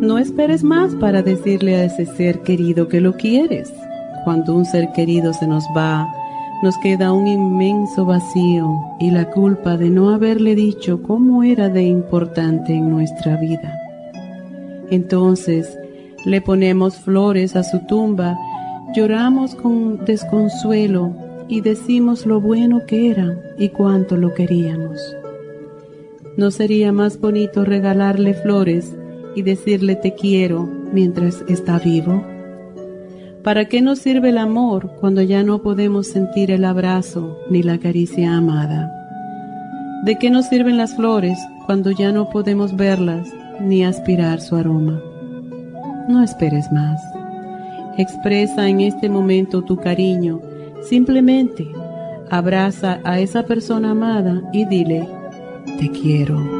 No esperes más para decirle a ese ser querido que lo quieres. Cuando un ser querido se nos va, nos queda un inmenso vacío y la culpa de no haberle dicho cómo era de importante en nuestra vida. Entonces le ponemos flores a su tumba, lloramos con desconsuelo y decimos lo bueno que era y cuánto lo queríamos. ¿No sería más bonito regalarle flores y decirle te quiero mientras está vivo? ¿Para qué nos sirve el amor cuando ya no podemos sentir el abrazo ni la caricia amada? ¿De qué nos sirven las flores cuando ya no podemos verlas ni aspirar su aroma? No esperes más. Expresa en este momento tu cariño. Simplemente abraza a esa persona amada y dile, te quiero.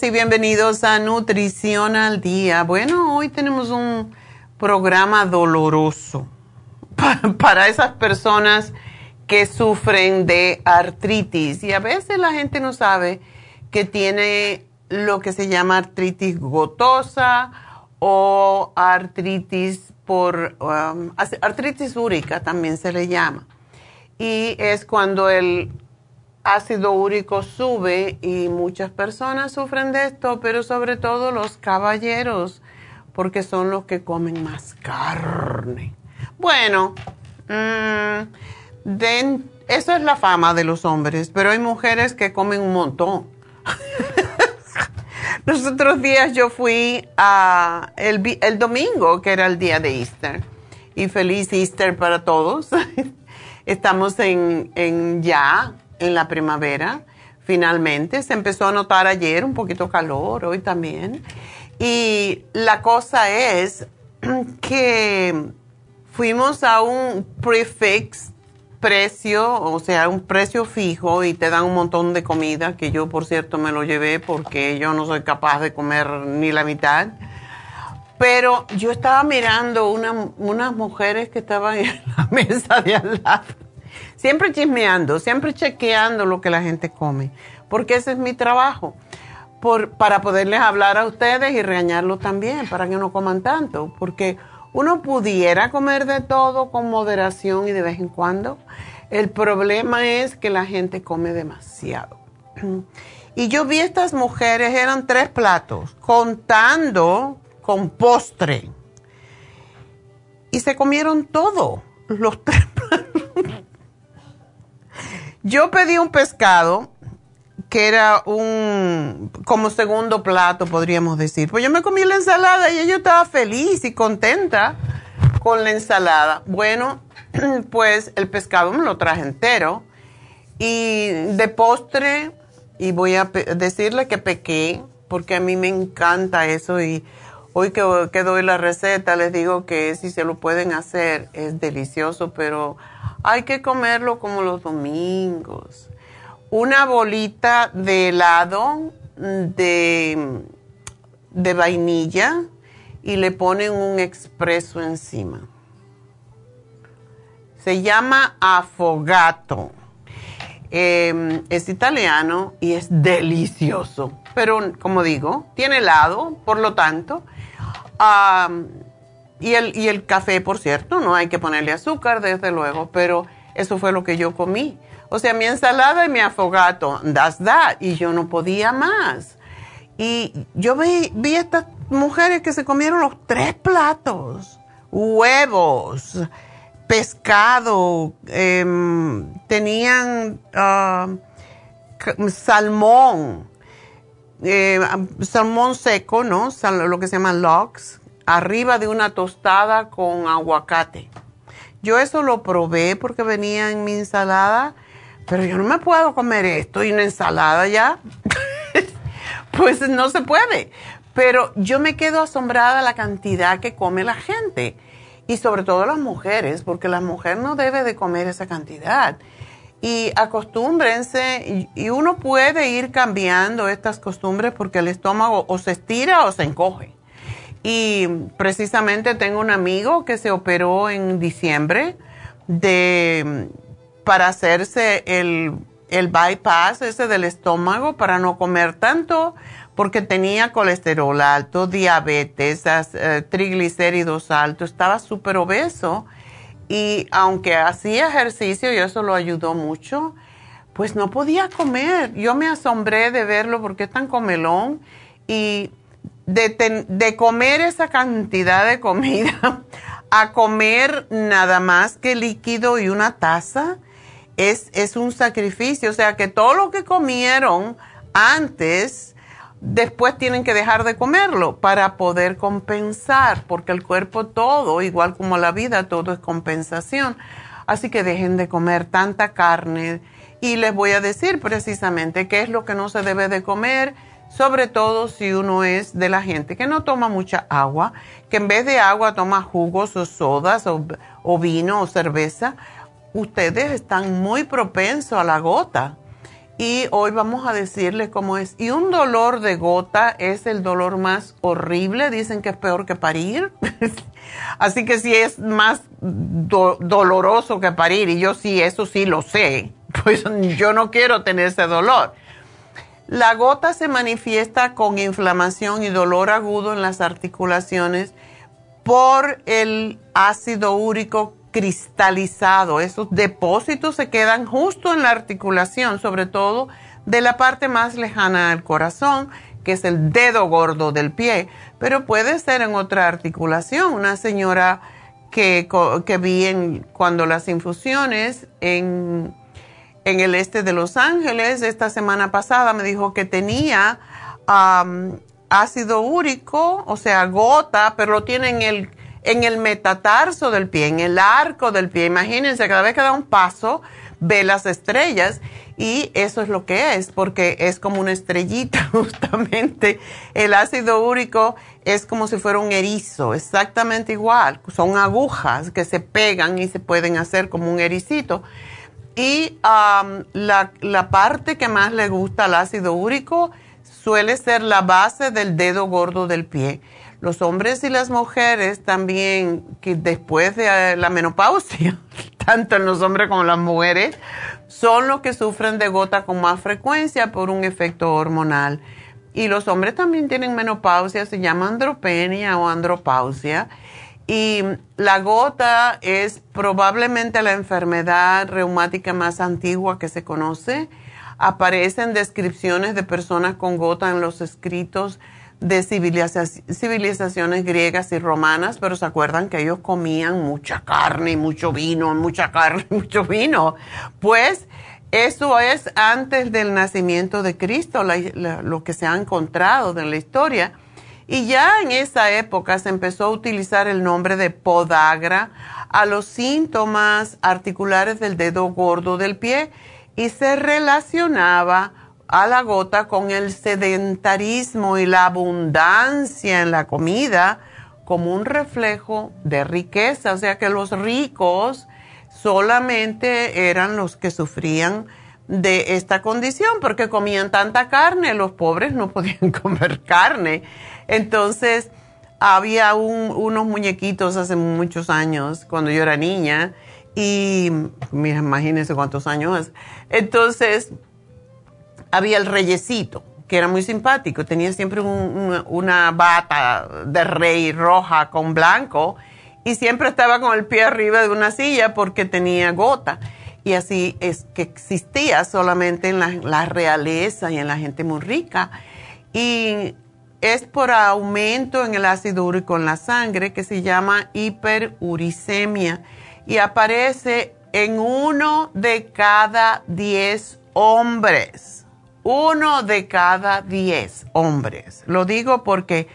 Y bienvenidos a Nutrición al Día. Bueno, hoy tenemos un programa doloroso para esas personas que sufren de artritis y a veces la gente no sabe que tiene lo que se llama artritis gotosa o artritis por um, artritis úrica también se le llama y es cuando el ácido úrico sube y muchas personas sufren de esto, pero sobre todo los caballeros, porque son los que comen más carne. Bueno, mmm, eso es la fama de los hombres, pero hay mujeres que comen un montón. los otros días yo fui el, el domingo, que era el día de Easter, y feliz Easter para todos. Estamos en, en ya en la primavera, finalmente. Se empezó a notar ayer un poquito calor, hoy también. Y la cosa es que fuimos a un prefix precio, o sea, un precio fijo y te dan un montón de comida, que yo por cierto me lo llevé porque yo no soy capaz de comer ni la mitad. Pero yo estaba mirando unas mujeres que estaban en la mesa de al lado, siempre chismeando, siempre chequeando lo que la gente come, porque ese es mi trabajo, por, para poderles hablar a ustedes y regañarlos también, para que no coman tanto, porque uno pudiera comer de todo con moderación y de vez en cuando. El problema es que la gente come demasiado. Y yo vi estas mujeres, eran tres platos, contando con postre. Y se comieron todo, los tres platos. Yo pedí un pescado que era un como segundo plato, podríamos decir. Pues yo me comí la ensalada y yo estaba feliz y contenta con la ensalada. Bueno, pues el pescado me lo traje entero y de postre, y voy a decirle que pequé, porque a mí me encanta eso y hoy que, doy la receta les digo que si se lo pueden hacer es delicioso, pero hay que comerlo como los domingos una bolita de helado de, de vainilla y le ponen un expreso encima. Se llama afogato. Em, es italiano y es delicioso. Pero como digo, tiene helado, por lo tanto. y, el, y el café, por cierto, no hay que ponerle azúcar, desde luego, pero eso fue lo que yo comí. O sea, mi ensalada y mi afogato, that's that. Y yo no podía más. Y yo vi, vi estas mujeres que se comieron los tres platos, huevos, pescado, em, tenían ah, salmón, eh, salmón seco, ¿no? lo que se llama lox, arriba de una tostada con aguacate. Yo eso lo probé porque venía en mi ensalada pero yo no me puedo comer esto y una ensalada ya. pues no se puede. Pero yo me quedo asombrada la cantidad que come la gente. Y sobre todo las mujeres, porque la mujer no debe de comer esa cantidad. Y acostúmbrense, y uno puede ir cambiando estas costumbres porque el estómago o se estira o se encoge. Y precisamente tengo un amigo que se operó en diciembre de para hacerse el, bypass ese del estómago para no comer tanto porque tenía colesterol alto, diabetes, eh, triglicéridos altos, estaba súper obeso y aunque hacía ejercicio y eso lo ayudó mucho, pues no podía comer. Yo me asombré de verlo porque es tan comelón y de, de comer esa cantidad de comida a comer nada más que líquido y una taza es, un sacrificio. O sea que todo lo que comieron antes, después tienen que dejar de comerlo para poder compensar, porque el cuerpo todo, igual como la vida, todo es compensación. Así que dejen de comer tanta carne. Y les voy a decir precisamente qué es lo que no se debe de comer, sobre todo si uno es de la gente que no toma mucha agua, que en vez de agua toma jugos o sodas o, o vino o cerveza ustedes están muy propensos a la gota. Y hoy vamos a decirles cómo es. Y un dolor de gota es el dolor más horrible. Dicen que es peor que parir. Así que si es más doloroso que parir, y yo sí, eso sí lo sé, pues yo no quiero tener ese dolor. La gota se manifiesta con inflamación y dolor agudo en las articulaciones por el ácido úrico cristalizado. Esos depósitos se quedan justo en la articulación, sobre todo de la parte más lejana al corazón, que es el dedo gordo del pie, pero puede ser en otra articulación. Una señora que, que vi en, cuando las infusiones en, en, el este de Los Ángeles, esta semana pasada, me dijo que tenía ácido úrico, o sea, gota, pero lo tiene en el en el metatarso del pie, en el arco del pie. Imagínense, cada vez que da un paso, ve las estrellas y eso es lo que es, porque es como una estrellita justamente. El ácido úrico es como si fuera un erizo, exactamente igual. Son agujas que se pegan y se pueden hacer como un ericito. Y la, la parte que más le gusta al ácido úrico suele ser la base del dedo gordo del pie Los hombres y las mujeres también, que después de la menopausia, tanto en los hombres como en las mujeres, son los que sufren de gota con más frecuencia por un efecto hormonal. Y los hombres también tienen menopausia, se llama andropenia o andropausia. Y la gota es probablemente la enfermedad reumática más antigua que se conoce. Aparecen descripciones de personas con gota en los escritos de civilizaciones griegas y romanas, pero se acuerdan que ellos comían mucha carne y mucho vino, mucha carne y mucho vino. Pues eso es antes del nacimiento de Cristo, lo que se ha encontrado en la historia. Y ya en esa época se empezó a utilizar el nombre de podagra a los síntomas articulares del dedo gordo del pie y se relacionaba a la gota con el sedentarismo y la abundancia en la comida como un reflejo de riqueza, o sea que los ricos solamente eran los que sufrían de esta condición porque comían tanta carne, los pobres no podían comer carne. Entonces, había unos muñequitos hace muchos años, cuando yo era niña, y mira, imagínense cuántos años. Entonces, había el reyesito, que era muy simpático, tenía siempre una bata de rey roja con blanco y siempre estaba con el pie arriba de una silla porque tenía gota. Y así es que existía solamente en la, realeza y en la gente muy rica. Y es por aumento en el ácido úrico en la sangre que se llama hiperuricemia y aparece en uno de cada diez hombres uno de cada diez hombres. Lo digo porque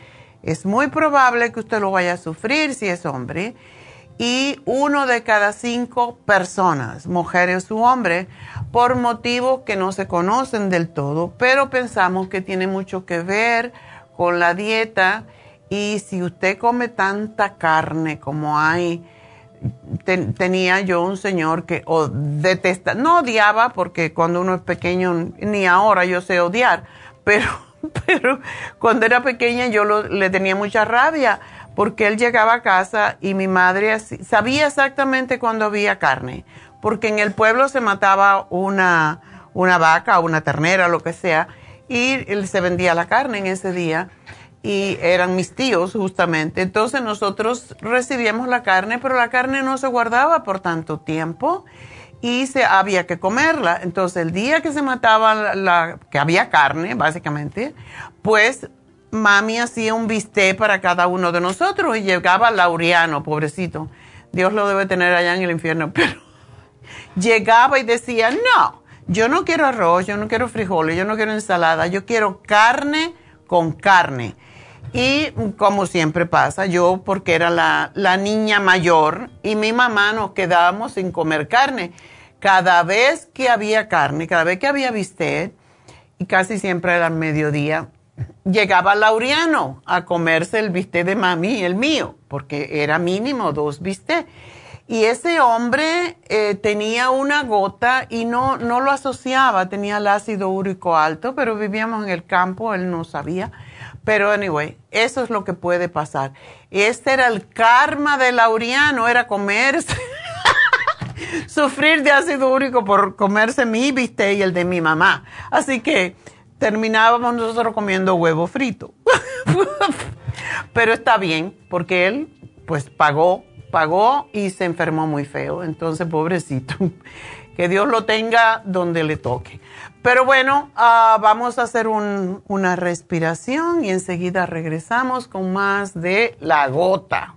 es muy probable que usted lo vaya a sufrir si es hombre. Y uno de cada cinco personas, mujeres u hombres, por motivos que no se conocen del todo, pero pensamos que tiene mucho que ver con la dieta. Y si usted come tanta carne como hay, tenía yo un señor que o detesta, no odiaba porque cuando uno es pequeño, ni ahora yo sé odiar, pero, pero cuando era pequeña yo le tenía mucha rabia porque él llegaba a casa y mi madre sabía exactamente cuando había carne, porque en el pueblo se mataba una, una vaca o una ternera, lo que sea, y se vendía la carne en ese día y eran mis tíos justamente. Entonces nosotros recibíamos la carne, pero la carne no se guardaba por tanto tiempo y se había que comerla. Entonces el día que se mataba la, que había carne, básicamente, pues mami hacía un bistec para cada uno de nosotros y llegaba Laureano, pobrecito. Dios lo debe tener allá en el infierno, pero llegaba y decía, no, yo no quiero arroz, yo no quiero frijoles, yo no quiero ensalada, yo quiero carne con carne. Y como siempre pasa, yo porque era la, niña mayor y mi mamá nos quedábamos sin comer carne. Cada vez que había carne, cada vez que había bistec, y casi siempre era al mediodía, llegaba Laureano a comerse el bistec de mami y el mío, porque era mínimo dos bistec. Y ese hombre eh, tenía una gota y no, no lo asociaba, tenía el ácido úrico alto, pero vivíamos en el campo, él no sabía. Pero anyway, eso es lo que puede pasar. Este era el karma de Laureano, era comerse, sufrir de ácido úrico por comerse mi bistec y el de mi mamá. Así que terminábamos nosotros comiendo huevo frito. Pero está bien, porque él pues pagó, pagó y se enfermó muy feo. Entonces, pobrecito, que Dios lo tenga donde le toque. Pero bueno, ah, vamos a hacer una respiración y enseguida regresamos con más de la gota.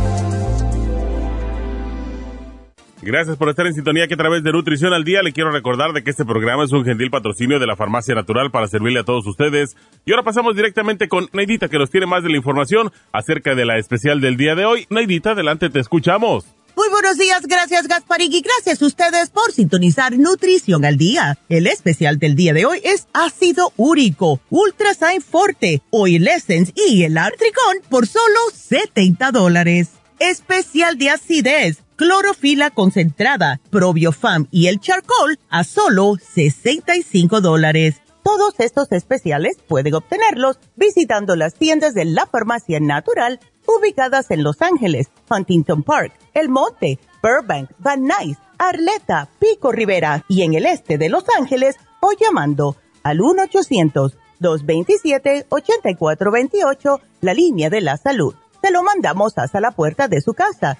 Gracias por estar en sintonía que a través de Nutrición al Día le quiero recordar de que este programa es un gentil patrocinio de la Farmacia Natural para servirle a todos ustedes. Y ahora pasamos directamente con Neidita que nos tiene más de la información acerca de la especial del día de hoy. Neidita, adelante, te escuchamos. Muy buenos días, gracias Gasparín y gracias a ustedes por sintonizar Nutrición al Día. El especial del día de hoy es ácido úrico, Ultra Sign Forte, Oil Essence y el Artricón por solo 70 dólares. Especial de acidez clorofila concentrada, probiofam y el charcoal a solo 65 dólares. Todos estos especiales pueden obtenerlos visitando las tiendas de la farmacia natural ubicadas en Los Ángeles, Huntington Park, El Monte, Burbank, Van Nuys, Arleta, Pico Rivera y en el este de Los Ángeles o llamando al 1-800-227-8428, la línea de la salud. Se lo mandamos hasta la puerta de su casa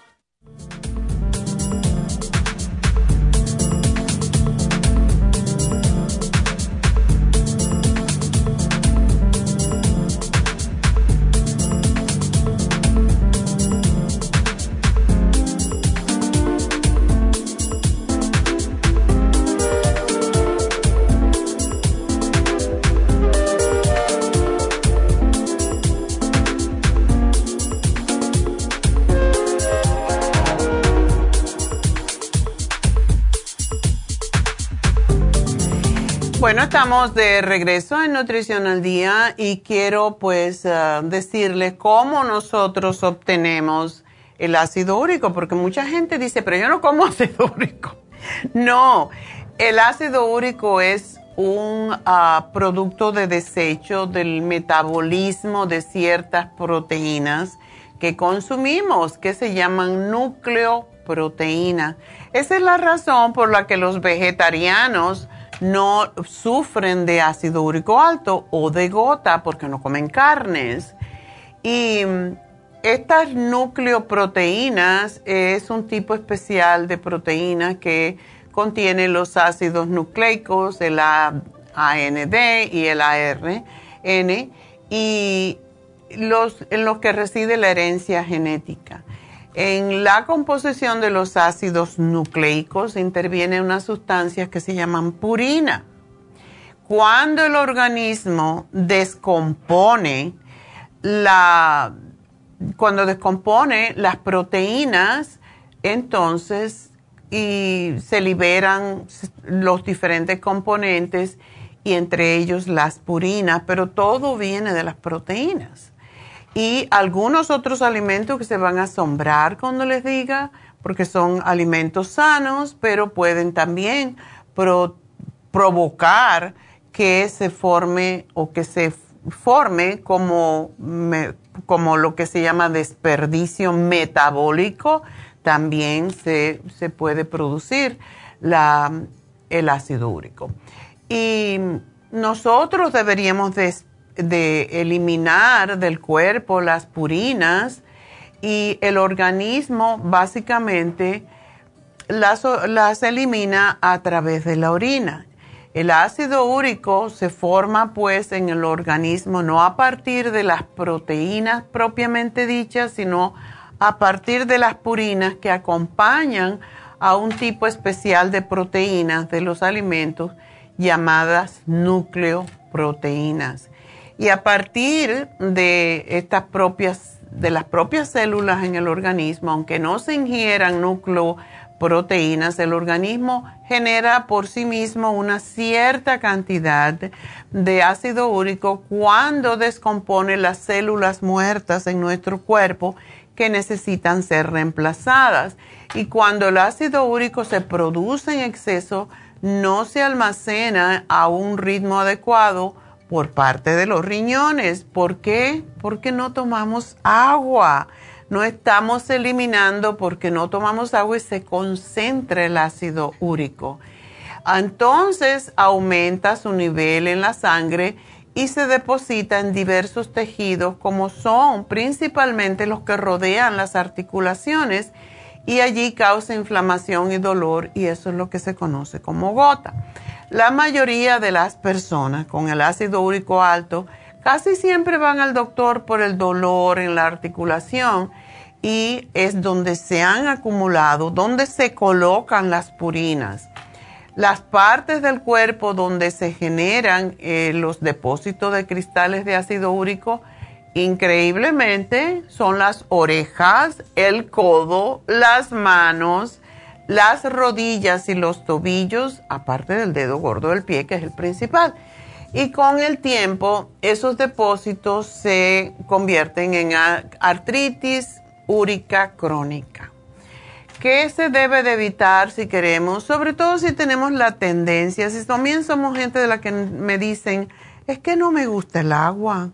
Estamos de regreso en Nutrición al Día y quiero pues uh, decirles cómo nosotros obtenemos el ácido úrico, porque mucha gente dice, pero yo no como ácido úrico. No, el ácido úrico es un uh, producto de desecho del metabolismo de ciertas proteínas que consumimos, que se llaman nucleoproteínas. Esa es la razón por la que los vegetarianos no sufren de ácido úrico alto o de gota porque no comen carnes. Y mm, estas nucleoproteínas es un tipo especial de proteína que contiene los ácidos nucleicos, el AND y el ARN, y los, en los que reside la herencia genética. En la composición de los ácidos nucleicos intervienen unas sustancias que se llaman purina. Cuando el organismo descompone la, cuando descompone las proteínas, entonces y se liberan los diferentes componentes y entre ellos las purinas, pero todo viene de las proteínas y algunos otros alimentos que se van a asombrar cuando les diga, porque son alimentos sanos, pero pueden también provocar que se forme o que se forme como, como lo que se llama desperdicio metabólico, también se, se puede producir la, el ácido úrico. Y nosotros deberíamos de de eliminar del cuerpo las purinas y el organismo básicamente las, las elimina a través de la orina. El ácido úrico se forma pues en el organismo no a partir de las proteínas propiamente dichas, sino a partir de las purinas que acompañan a un tipo especial de proteínas de los alimentos llamadas nucleoproteínas. Y a partir de estas propias, de las propias células en el organismo, aunque no se ingieran nucleoproteínas, el organismo genera por sí mismo una cierta cantidad de ácido úrico cuando descompone las células muertas en nuestro cuerpo que necesitan ser reemplazadas. Y cuando el ácido úrico se produce en exceso, no se almacena a un ritmo adecuado por parte de los riñones. ¿Por qué? Porque no tomamos agua. no estamos eliminando porque no tomamos agua y se concentra el ácido úrico. Entonces aumenta su nivel en la sangre y se deposita en diversos tejidos como son principalmente los que rodean las articulaciones y allí causa inflamación y dolor y eso es lo que se conoce como gota. La mayoría de las personas con el ácido úrico alto casi siempre van al doctor por el dolor en la articulación y es donde se han acumulado, donde se colocan las purinas. Las partes del cuerpo donde se generan eh, los depósitos de cristales de ácido úrico, increíblemente, son las orejas, el codo, las manos, las rodillas y los tobillos, aparte del dedo gordo del pie, que es el principal. Y con el tiempo, esos depósitos se convierten en artritis úrica crónica. ¿Qué se debe de evitar si queremos? Sobre todo si tenemos la tendencia, si también somos gente de la que me dicen, es que no me gusta el agua.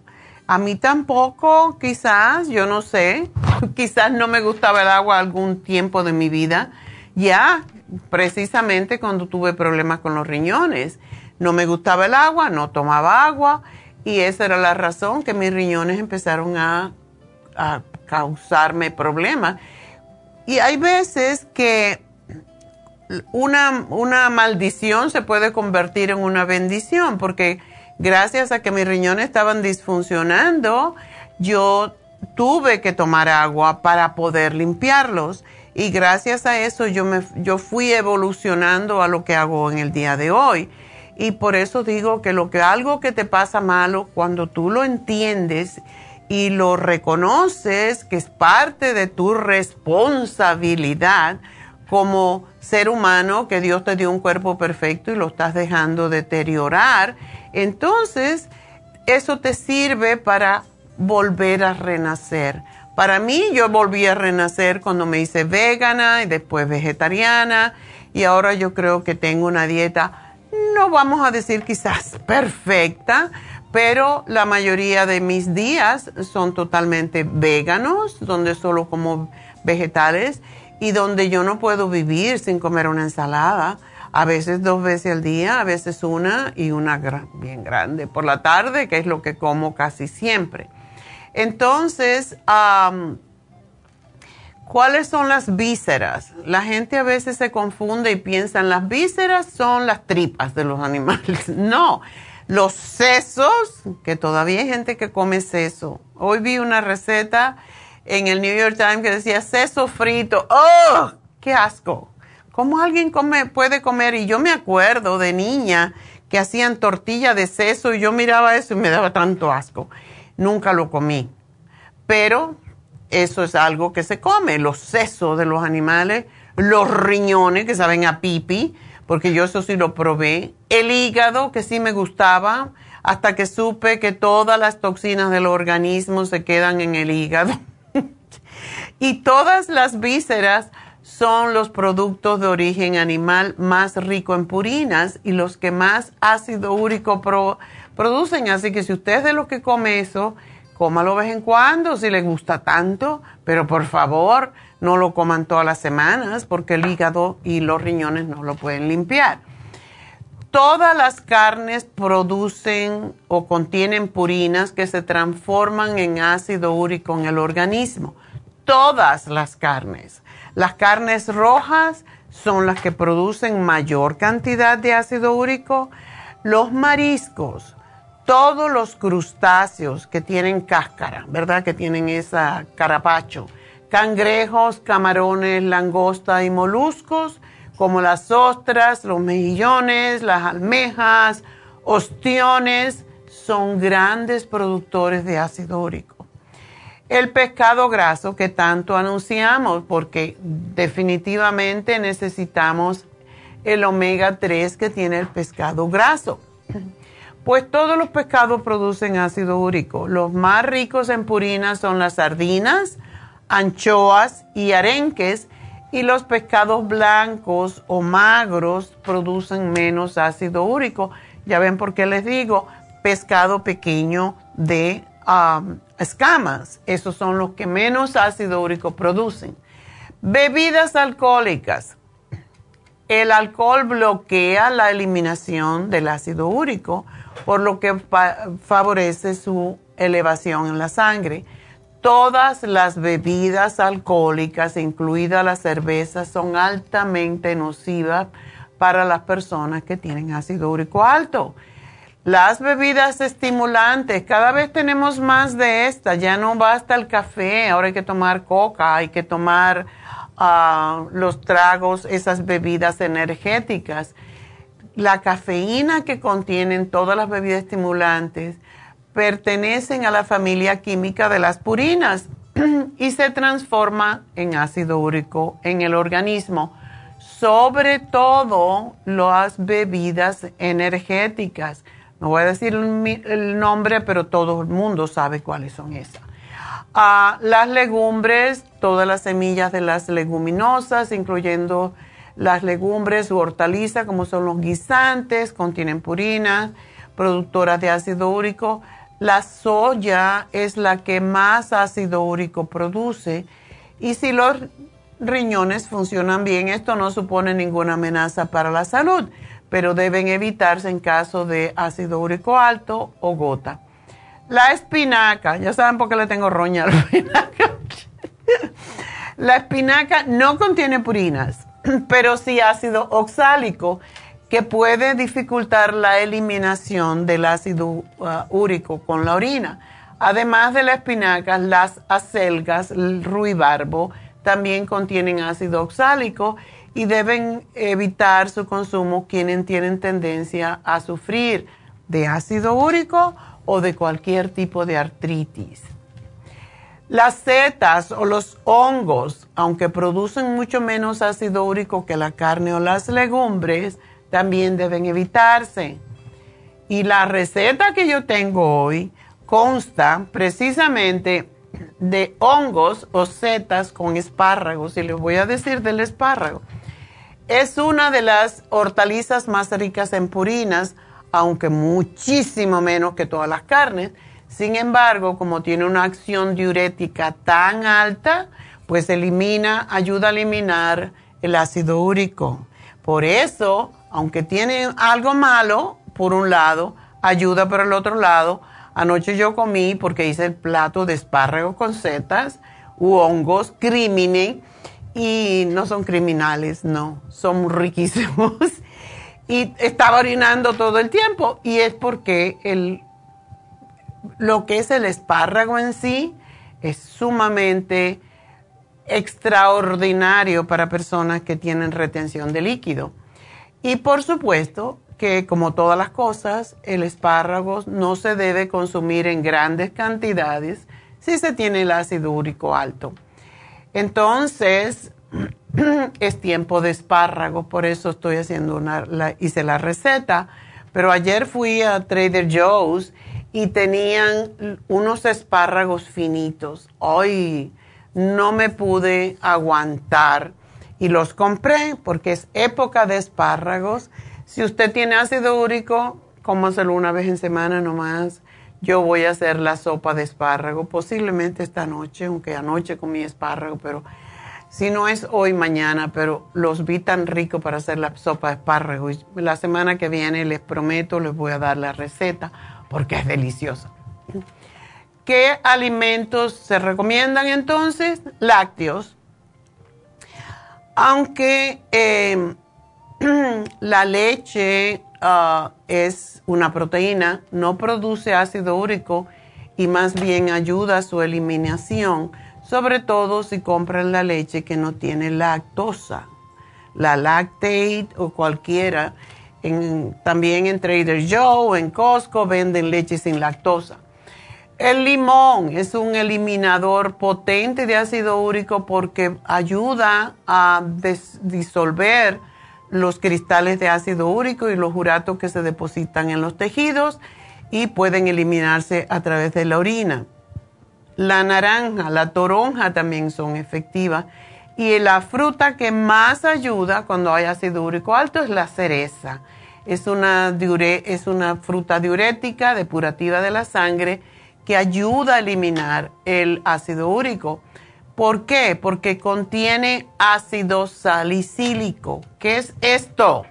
A mí tampoco, quizás, yo no sé, quizás no me gustaba el agua algún tiempo de mi vida, ya precisamente cuando tuve problemas con los riñones no me gustaba el agua, no tomaba agua y esa era la razón que mis riñones empezaron a, causarme problemas. Y hay veces que una, una maldición se puede convertir en una bendición porque gracias a que mis riñones estaban disfuncionando, yo tuve que tomar agua para poder limpiarlos y gracias a eso yo, me, yo fui evolucionando a lo que hago en el día de hoy. Y por eso digo que lo que algo que te pasa malo, cuando tú lo entiendes y lo reconoces que es parte de tu responsabilidad como ser humano, que Dios te dio un cuerpo perfecto y lo estás dejando deteriorar, entonces eso te sirve para volver a renacer. Para mí yo volví a renacer cuando me hice vegana y después vegetariana y ahora yo creo que tengo una dieta no vamos a decir quizás perfecta, pero la mayoría de mis días son totalmente veganos, donde solo como vegetales y donde yo no puedo vivir sin comer una ensalada. A veces dos veces al día, a veces una y una bien grande por la tarde, que es lo que como casi siempre. Entonces, ¿Cuáles son las vísceras? La gente a veces se confunde y piensa, las vísceras son las tripas de los animales. No, los sesos, que todavía hay gente que come seso. Hoy vi una receta en el New York Times que decía seso frito. ¡Oh! ¡Qué asco! ¿Cómo alguien puede comer? Y yo me acuerdo de niña que hacían tortilla de seso y yo miraba eso y me daba tanto asco. Nunca lo comí. Pero eso es algo que se come, los sesos de los animales, los riñones que saben a pipi, porque yo eso sí lo probé, el hígado que sí me gustaba, hasta que supe que todas las toxinas del organismo se quedan en el hígado. y todas las vísceras son los productos de origen animal más rico en purinas y los que más ácido úrico producen. Así que si usted es de los que come eso, cómalo de vez en cuando si le gusta tanto, pero por favor no lo coman todas las semanas porque el hígado y los riñones no lo pueden limpiar. Todas las carnes producen o contienen purinas que se transforman en ácido úrico en el organismo. Todas las carnes. Las carnes rojas son las que producen mayor cantidad de ácido úrico. Los mariscos, todos los crustáceos que tienen cáscara, ¿verdad? Que tienen esa carapacho. Cangrejos, camarones, langosta y moluscos, como las ostras, los mejillones, las almejas, ostiones, son grandes productores de ácido úrico. El pescado graso que tanto anunciamos, porque definitivamente necesitamos el omega 3 que tiene el pescado graso. Pues todos los pescados producen ácido úrico. Los más ricos en purinas son las sardinas, anchoas y arenques. Y los pescados blancos o magros producen menos ácido úrico. Ya ven por qué les digo, pescado pequeño de escamas. Esos son los que menos ácido úrico producen. Bebidas alcohólicas. El alcohol bloquea la eliminación del ácido úrico, por lo que favorece su elevación en la sangre. Todas las bebidas alcohólicas, incluida la cerveza, son altamente nocivas para las personas que tienen ácido úrico alto. Las bebidas estimulantes, cada vez tenemos más de estas, ya no basta el café, ahora hay que tomar coca, hay que tomar ah, los tragos, esas bebidas energéticas. La cafeína que contienen todas las bebidas estimulantes pertenecen a la familia química de las purinas y se transforma en ácido úrico en el organismo, sobre todo las bebidas energéticas no voy a decir el nombre, pero todo el mundo sabe cuáles son esas. Ah, las legumbres, todas las semillas de las leguminosas, incluyendo las legumbres u hortalizas, como son los guisantes, contienen purinas, productoras de ácido úrico. La soya es la que más ácido úrico produce. Y si los riñones funcionan bien, esto no supone ninguna amenaza para la salud pero deben evitarse en caso de ácido úrico alto o gota. La espinaca, ya saben por qué le tengo roña a la espinaca. la espinaca no contiene purinas, pero sí ácido oxálico que puede dificultar la eliminación del ácido uh, úrico con la orina. Además de la espinaca, las acelgas, el ruibarbo, también contienen ácido oxálico y deben evitar su consumo quienes tienen tendencia a sufrir de ácido úrico o de cualquier tipo de artritis. Las setas o los hongos, aunque producen mucho menos ácido úrico que la carne o las legumbres, también deben evitarse. Y la receta que yo tengo hoy consta precisamente de hongos o setas con espárragos. Y les voy a decir del espárrago. Es una de las hortalizas más ricas en purinas, aunque muchísimo menos que todas las carnes. Sin embargo, como tiene una acción diurética tan alta, pues elimina, ayuda a eliminar el ácido úrico. Por eso, aunque tiene algo malo, por un lado, ayuda por el otro lado. Anoche yo comí, porque hice el plato de espárragos con setas u hongos, crímenes y no son criminales, no, son riquísimos. y estaba orinando todo el tiempo y es porque el, lo que es el espárrago en sí es sumamente extraordinario para personas que tienen retención de líquido. Y por supuesto que como todas las cosas, el espárrago no se debe consumir en grandes cantidades si se tiene el ácido úrico alto. Entonces, es tiempo de espárrago, por eso estoy haciendo una, hice la receta. Pero ayer fui a Trader Joe's y tenían unos espárragos finitos. Hoy no me pude aguantar y los compré porque es época de espárragos. Si usted tiene ácido úrico, cómaselo una vez en semana nomás yo voy a hacer la sopa de espárrago, posiblemente esta noche, aunque anoche comí espárrago, pero si no es hoy, mañana, pero los vi tan ricos para hacer la sopa de espárrago. Y la semana que viene les prometo, les voy a dar la receta porque es deliciosa. ¿Qué alimentos se recomiendan entonces? Lácteos. Aunque eh, la leche Ah, es una proteína, no produce ácido úrico y más bien ayuda a su eliminación, sobre todo si compran la leche que no tiene lactosa. La Lactate o cualquiera, también en Trader Joe en Costco venden leche sin lactosa. El limón es un eliminador potente de ácido úrico porque ayuda a disolver los cristales de ácido úrico y los uratos que se depositan en los tejidos y pueden eliminarse a través de la orina. La naranja, la toronja también son efectivas. Y la fruta que más ayuda cuando hay ácido úrico alto es la cereza. Es una, es una fruta diurética, depurativa de la sangre, que ayuda a eliminar el ácido úrico. ¿Por qué? Porque contiene ácido salicílico. ¿Qué es esto?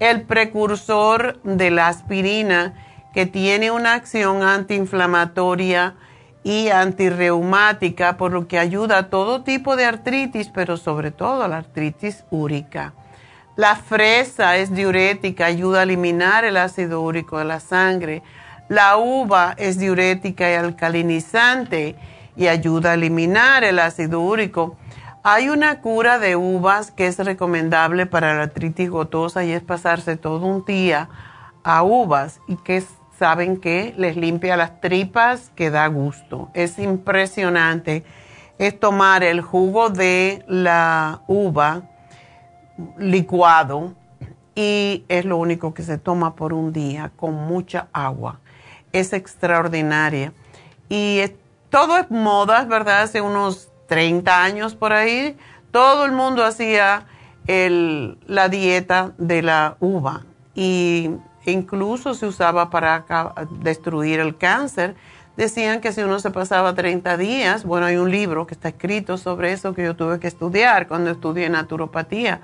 El precursor de la aspirina que tiene una acción antiinflamatoria y antirreumática, por lo que ayuda a todo tipo de artritis, pero sobre todo a la artritis úrica. La fresa es diurética, ayuda a eliminar el ácido úrico de la sangre. La uva es diurética y alcalinizante y ayuda a eliminar el ácido úrico. Hay una cura de uvas que es recomendable para la artritis gotosa y es pasarse todo un día a uvas y que saben que les limpia las tripas, que da gusto. Es impresionante. Es tomar el jugo de la uva licuado y es lo único que se toma por un día con mucha agua. Es extraordinaria. Y todo es moda, ¿verdad? Hace unos 30 años por ahí, todo el mundo hacía la dieta de la uva y incluso se usaba para destruir el cáncer. Decían que si uno se pasaba 30 días, bueno, hay un libro que está escrito sobre eso que yo tuve que estudiar cuando estudié naturopatía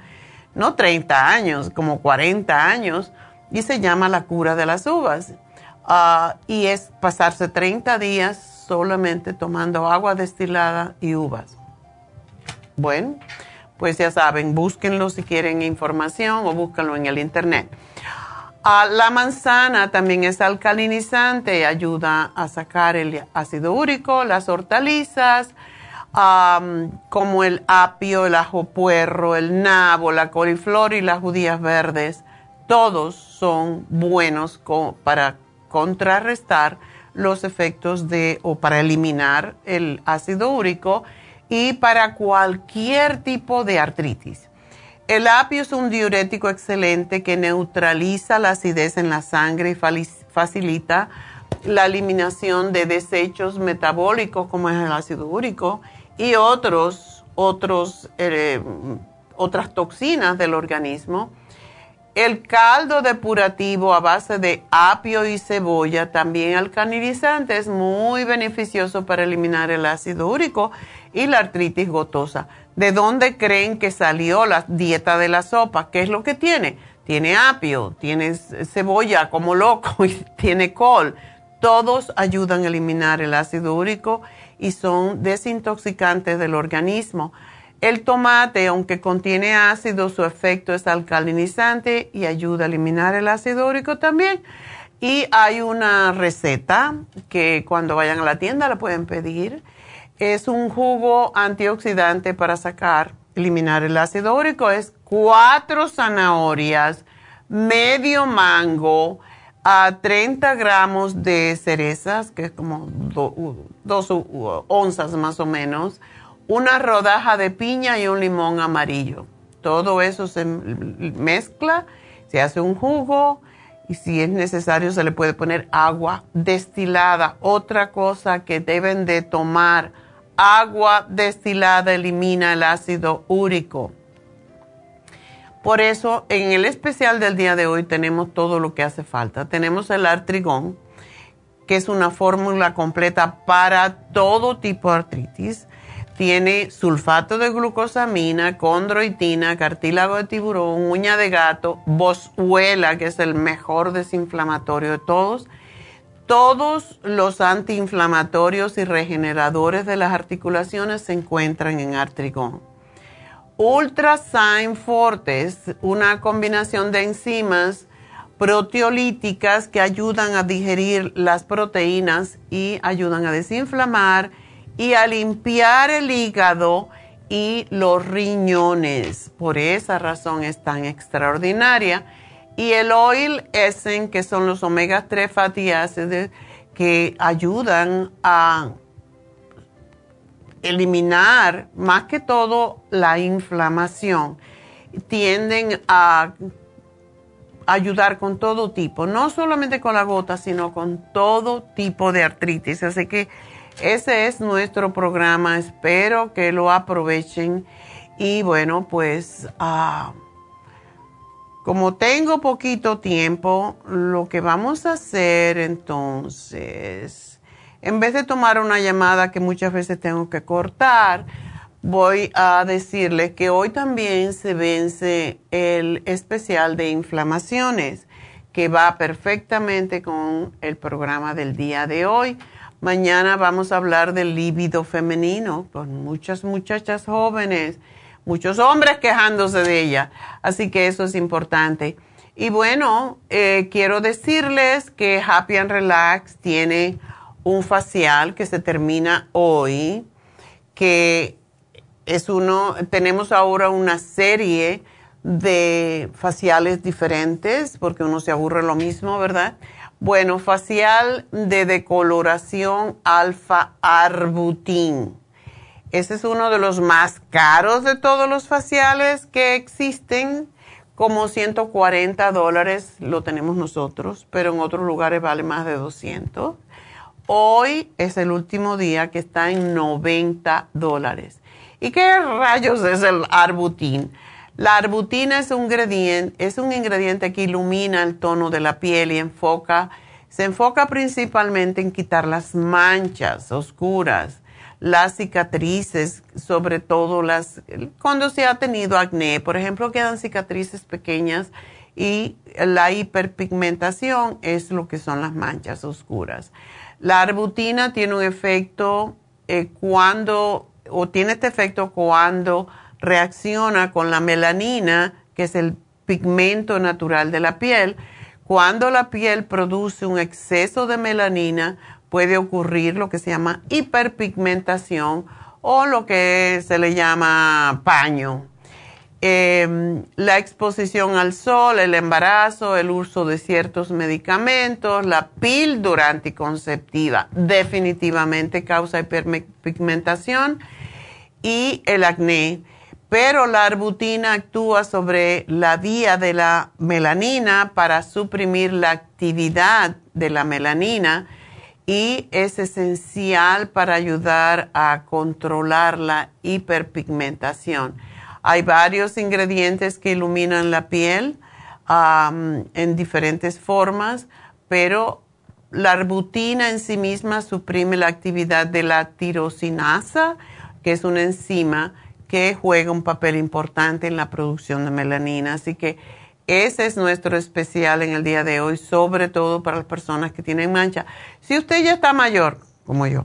no 30 años, como 40 años, y se llama la cura de las uvas. Ah, y es pasarse 30 días solamente tomando agua destilada y uvas. Bueno, pues ya saben, búsquenlo si quieren información o búsquenlo en el internet. Ah, la manzana también es alcalinizante, ayuda a sacar el ácido úrico, las hortalizas, como el apio, el ajo puerro, el nabo, la coliflor y las judías verdes, todos son buenos para contrarrestar los efectos de o para eliminar el ácido úrico y para cualquier tipo de artritis. El apio es un diurético excelente que neutraliza la acidez en la sangre y facilita la eliminación de desechos metabólicos como es el ácido úrico y otros, otros, eh, otras toxinas del organismo. El caldo depurativo a base de apio y cebolla, también alcalinizante, es muy beneficioso para eliminar el ácido úrico y la artritis gotosa. ¿De dónde creen que salió la dieta de la sopa? ¿Qué es lo que tiene? Tiene apio, tiene cebolla como loco y tiene col. Todos ayudan a eliminar el ácido úrico y son desintoxicantes del organismo. El tomate, aunque contiene ácido, su efecto es alcalinizante y ayuda a eliminar el ácido úrico también. Y hay una receta que cuando vayan a la tienda la pueden pedir. Es un jugo antioxidante para sacar, eliminar el ácido úrico. Es cuatro zanahorias, medio mango, a 30 gramos de cerezas, que es como dos onzas más o menos, una rodaja de piña y un limón amarillo. Todo eso se mezcla, se hace un jugo y si es necesario se le puede poner agua destilada. Otra cosa que deben de tomar, agua destilada elimina el ácido úrico por eso, en el especial del día de hoy tenemos todo lo que hace falta. Tenemos el artrigón, que es una fórmula completa para todo tipo de artritis. Tiene sulfato de glucosamina, condroitina, cartílago de tiburón, uña de gato, boswellia, que es el mejor desinflamatorio de todos. Todos los antiinflamatorios y regeneradores de las articulaciones se encuentran en artrigón. Ultrasign Forte es una combinación de enzimas proteolíticas que ayudan a digerir las proteínas y ayudan a desinflamar y a limpiar el hígado y los riñones. Por esa razón es tan extraordinaria. Y el oil Essen, que son los omega 3 fatty que ayudan a eliminar más que todo la inflamación. Tienden a ayudar con todo tipo, no solamente con la gota, sino con todo tipo de artritis. Así que ese es nuestro programa. Espero que lo aprovechen. Y bueno, pues ah, como tengo poquito tiempo, lo que vamos a hacer entonces en vez de tomar una llamada que muchas veces tengo que cortar, voy a decirles que hoy también se vence el especial de inflamaciones, que va perfectamente con el programa del día de hoy. Mañana vamos a hablar del líbido femenino, con muchas muchachas jóvenes, muchos hombres quejándose de ella. Así que eso es importante. Y bueno, eh, quiero decirles que Happy and Relax tiene un facial que se termina hoy, que es uno, tenemos ahora una serie de faciales diferentes, porque uno se aburre lo mismo, ¿verdad? Bueno, facial de decoloración alfa arbutin. Ese es uno de los más caros de todos los faciales que existen, como 140 dólares lo tenemos nosotros, pero en otros lugares vale más de 200. Hoy es el último día que está en 90 dólares. ¿Y qué rayos es el arbutin? La arbutina es un ingrediente, es un ingrediente que ilumina el tono de la piel y enfoca, se enfoca principalmente en quitar las manchas oscuras, las cicatrices, sobre todo las cuando se ha tenido acné, por ejemplo, quedan cicatrices pequeñas y la hiperpigmentación es lo que son las manchas oscuras. La arbutina tiene un efecto eh, cuando, o tiene este efecto cuando reacciona con la melanina, que es el pigmento natural de la piel. Cuando la piel produce un exceso de melanina, puede ocurrir lo que se llama hiperpigmentación o lo que se le llama paño. Em, la exposición al sol, el embarazo, el uso de ciertos medicamentos, la píldora anticonceptiva definitivamente causa hiperpigmentación y el acné. Pero la arbutina actúa sobre la vía de la melanina para suprimir la actividad de la melanina y es esencial para ayudar a controlar la hiperpigmentación hay varios ingredientes que iluminan la piel en diferentes formas, pero la arbutina en sí misma suprime la actividad de la tirosinasa, que es una enzima que juega un papel importante en la producción de melanina. Así que ese es nuestro especial en el día de hoy, sobre todo para las personas que tienen mancha. Si usted ya está mayor, como yo,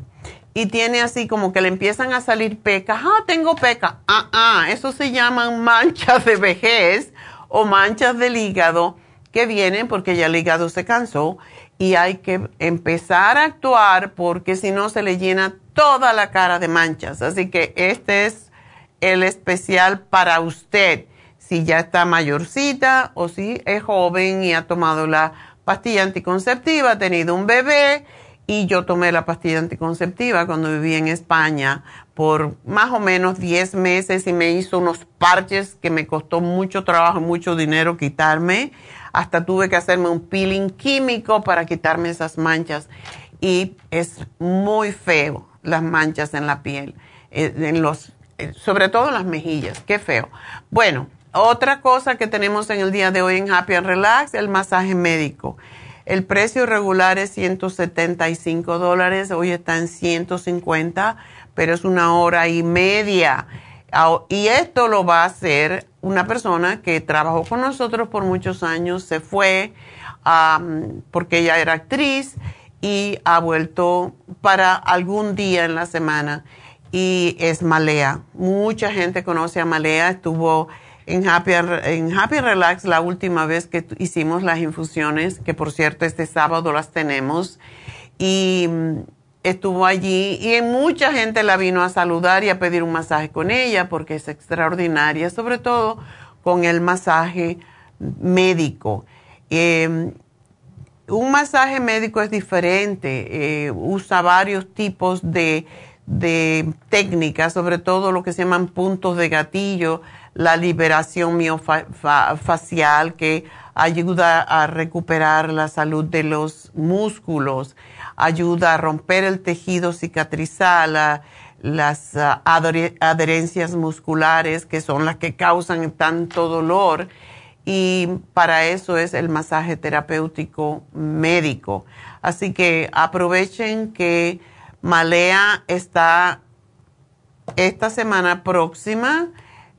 y tiene así como que le empiezan a salir pecas. Ah, tengo pecas. Ah, ah, eso se llaman manchas de vejez o manchas del hígado que vienen porque ya el hígado se cansó y hay que empezar a actuar porque si no se le llena toda la cara de manchas. Así que este es el especial para usted si ya está mayorcita o si es joven y ha tomado la pastilla anticonceptiva, ha tenido un bebé y yo tomé la pastilla anticonceptiva cuando viví en España por más o menos 10 meses y me hizo unos parches que me costó mucho trabajo mucho dinero quitarme. Hasta tuve que hacerme un peeling químico para quitarme esas manchas. Y es muy feo las manchas en la piel, eh, en los, eh, sobre todo en las mejillas. Qué feo. Bueno, otra cosa que tenemos en el día de hoy en Happy and Relax, el masaje médico. El precio regular es 175 dólares, hoy está en 150, pero es una hora y media. Y esto lo va a hacer una persona que trabajó con nosotros por muchos años, se fue porque ella era actriz y ha vuelto para algún día en la semana y es Malea. Mucha gente conoce a Malea, estuvo en Happy, en Happy Relax la última vez que hicimos las infusiones, que por cierto este sábado las tenemos, y mm, estuvo allí y mucha gente la vino a saludar y a pedir un masaje con ella porque es extraordinaria, sobre todo con el masaje médico. Em, un masaje médico es diferente, eh, usa varios tipos de, de técnicas, sobre todo lo que se llaman puntos de gatillo la liberación miofacial que ayuda a recuperar la salud de los músculos, ayuda a romper el tejido cicatrizal, las ah, adherencias musculares que son las que causan tanto dolor y para eso es el masaje terapéutico médico. Así que aprovechen que Malea está esta semana próxima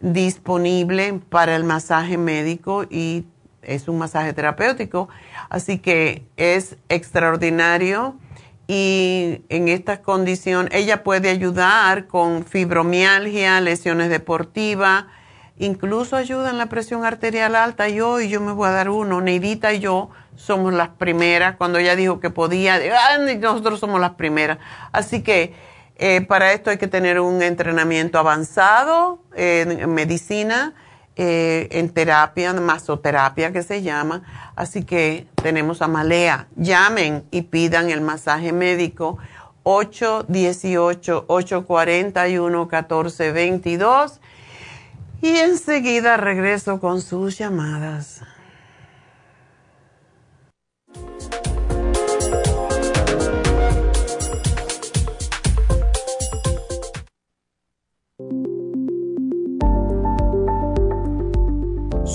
disponible para el masaje médico y es un masaje terapéutico. Así que es extraordinario y en esta condición ella puede ayudar con fibromialgia, lesiones deportivas, incluso ayuda en la presión arterial alta. Yo y yo me voy a dar uno, Neidita y yo somos las primeras. Cuando ella dijo que podía, nosotros somos las primeras. Así que eh, para esto hay que tener un entrenamiento avanzado en, medicina, eh, en terapia, masoterapia que se llama. Así que tenemos a Malea. Llamen y pidan el masaje médico 818-841-1422 y enseguida regreso con sus llamadas.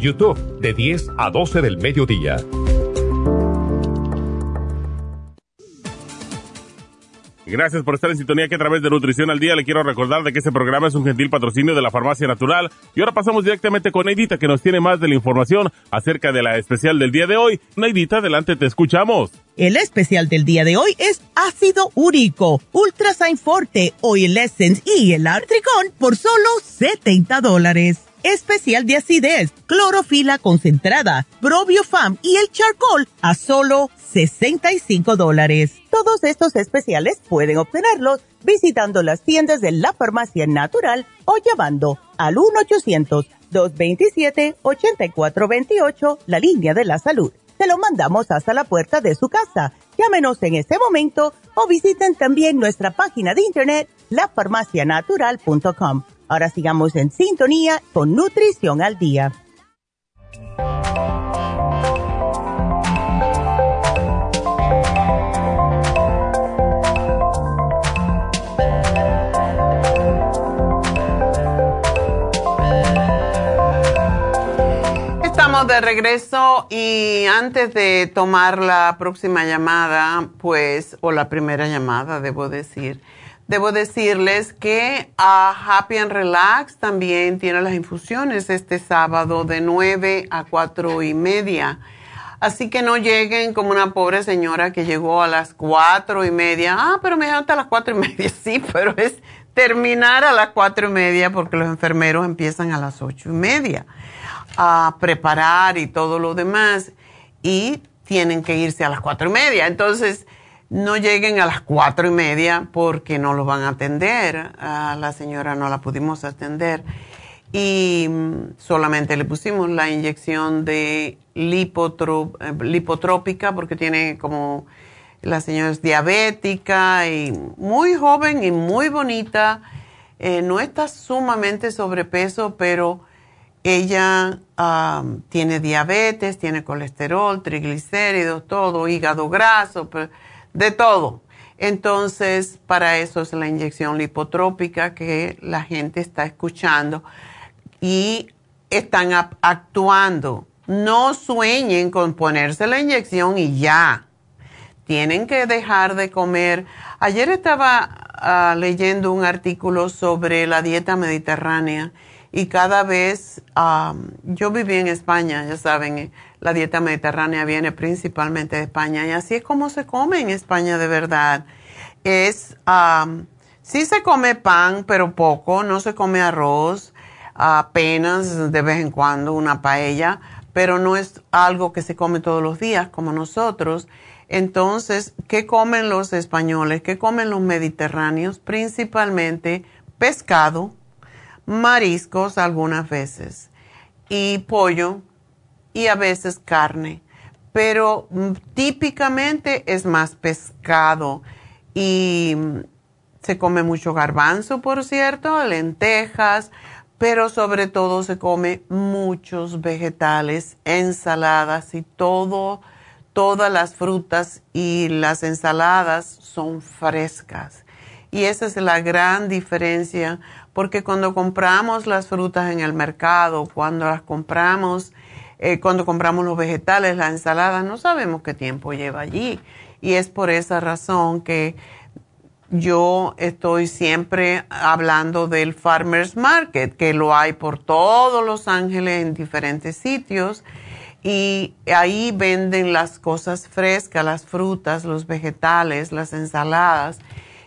YouTube de 10 a 12 del mediodía. Gracias por estar en sintonía que a través de Nutrición al Día le quiero recordar de que este programa es un gentil patrocinio de la Farmacia Natural. Y ahora pasamos directamente con Neidita que nos tiene más de la información acerca de la especial del día de hoy. Neidita, adelante, te escuchamos. El especial del día de hoy es ácido úrico, Ultrasign Forte, Oil Essence y el Artricón por solo 70 dólares especial de acidez, clorofila concentrada, probiofam y el charcoal a solo 65 dólares. Todos estos especiales pueden obtenerlos visitando las tiendas de la farmacia natural o llamando al 1-800-227-8428, la línea de la salud. Se lo mandamos hasta la puerta de su casa. Llámenos en este momento o visiten también nuestra página de internet, lafarmacianatural.com. Ahora sigamos en sintonía con Nutrición al Día. Estamos de regreso y antes de tomar la próxima llamada, pues, o la primera llamada, debo decir, Debo decirles que a Happy and Relax también tiene las infusiones este sábado de 9 a 4 y media. Así que no lleguen como una pobre señora que llegó a las 4 y media. Ah, pero me dejaron hasta las 4 y media. Sí, pero es terminar a las 4 y media porque los enfermeros empiezan a las 8 y media a preparar y todo lo demás. Y tienen que irse a las 4 y media. Entonces no lleguen a las cuatro y media porque no los van a atender. La señora no la pudimos atender y mm, solamente le pusimos la inyección de lipotrópica porque tiene como la señora es diabética y muy joven y muy bonita. Eh, no está sumamente sobrepeso, pero ella tiene diabetes, tiene colesterol, triglicéridos, todo, hígado graso, de todo. Entonces, para eso es la inyección lipotrópica que la gente está escuchando y están actuando. No sueñen con ponerse la inyección y ya. Tienen que dejar de comer. Ayer estaba ah, leyendo un artículo sobre la dieta mediterránea y cada vez, yo viví en España, ya saben, la dieta mediterránea viene principalmente de España y así es como se come en España de verdad. Es, sí se come pan, pero poco, no se come arroz, apenas de vez en cuando una paella, pero no es algo que se come todos los días como nosotros. Entonces, ¿qué comen los españoles? ¿Qué comen los mediterráneos? Principalmente pescado, mariscos algunas veces y pollo y a veces carne, pero típicamente es más pescado y se come mucho garbanzo, por cierto, lentejas, pero sobre todo se come muchos vegetales, ensaladas y todo, todas las frutas y las ensaladas son frescas. Y esa es la gran diferencia porque cuando compramos las frutas en el mercado, cuando las compramos, eh, cuando compramos los vegetales, las ensaladas, no sabemos qué tiempo lleva allí. Y es por esa razón que yo estoy siempre hablando del Farmers Market, que lo hay por todos Los Ángeles en diferentes sitios. Y ahí venden las cosas frescas, las frutas, los vegetales, las ensaladas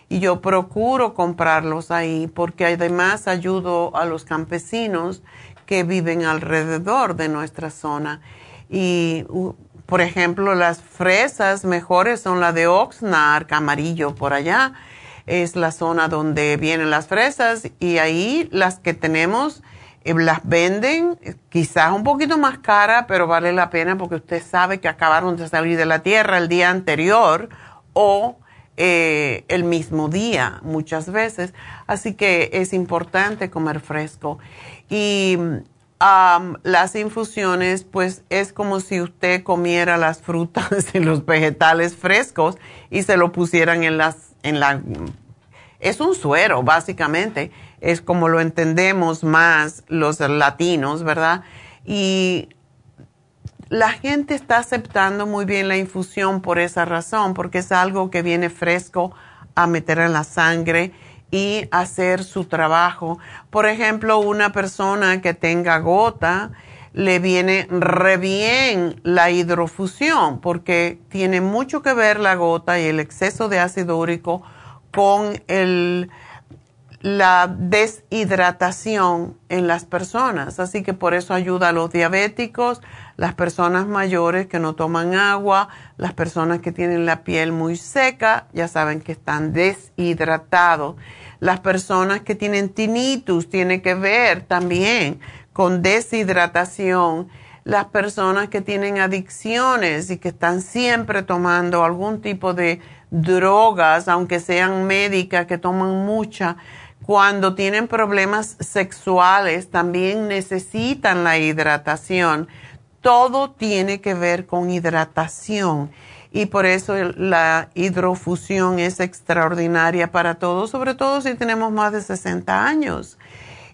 y yo procuro comprarlos ahí porque además ayudo a los campesinos que viven alrededor de nuestra zona. Y, por ejemplo, las fresas mejores son las de Oxnard, Camarillo, por allá. Es la zona donde vienen las fresas y ahí las que tenemos eh, las venden quizás un poquito más cara, pero vale la pena porque usted sabe que acabaron de salir de la tierra el día anterior o eh, el mismo día muchas veces. Así que es importante comer fresco. Y las infusiones, pues es como si usted comiera las frutas y los vegetales frescos y se lo pusieran en las, en la, es un suero básicamente, es como lo entendemos más los latinos, ¿verdad? Y la gente está aceptando muy bien la infusión por esa razón, porque es algo que viene fresco a meter en la sangre y hacer su trabajo. Por ejemplo, una persona que tenga gota, le viene re bien la hidrofusión, porque tiene mucho que ver la gota y el exceso de ácido úrico con el, la deshidratación en las personas. Así que por eso ayuda a los diabéticos, las personas mayores que no toman agua, las personas que tienen la piel muy seca, ya saben que están deshidratados. Las personas que tienen tinnitus tiene que ver también con deshidratación. Las personas que tienen adicciones y que están siempre tomando algún tipo de drogas, aunque sean médicas, que toman mucha, cuando tienen problemas sexuales también necesitan la hidratación todo tiene que ver con hidratación y por eso la hidrofusión es extraordinaria para todos, sobre todo si tenemos más de 60 años.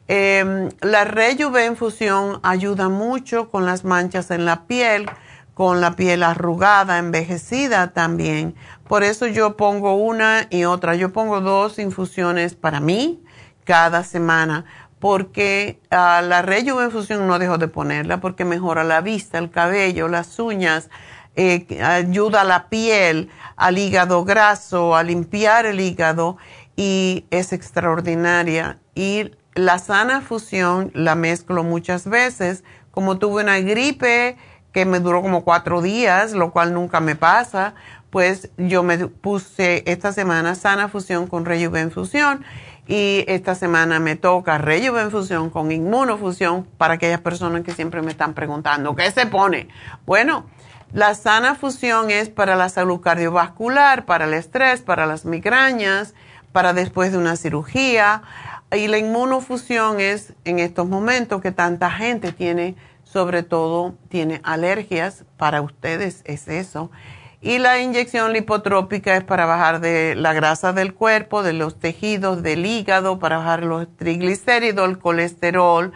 Eh, la Rejuvenfusión ayuda mucho con las manchas en la piel, con la piel arrugada, envejecida también. Por eso yo pongo una y otra. Yo pongo dos infusiones para mí cada semana porque uh, la rejuvenfusión no dejo de ponerla porque mejora la vista, el cabello, las uñas, eh, ayuda a la piel, al hígado graso, a limpiar el hígado y es extraordinaria. Y la sana fusión la mezclo muchas veces. Como tuve una gripe que me duró como cuatro días, lo cual nunca me pasa, pues yo me puse esta semana sana fusión con rejuvenfusión Y esta semana me toca rejuvenfusión con inmunofusión para aquellas personas que siempre me están preguntando, ¿qué se pone? Bueno, la sana fusión es para la salud cardiovascular, para el estrés, para las migrañas, para después de una cirugía. Y la inmunofusión es en estos momentos que tanta gente tiene, sobre todo tiene alergias, para ustedes es eso. Y la inyección lipotrópica es para bajar de la grasa del cuerpo, de los tejidos, del hígado, para bajar los triglicéridos, el colesterol,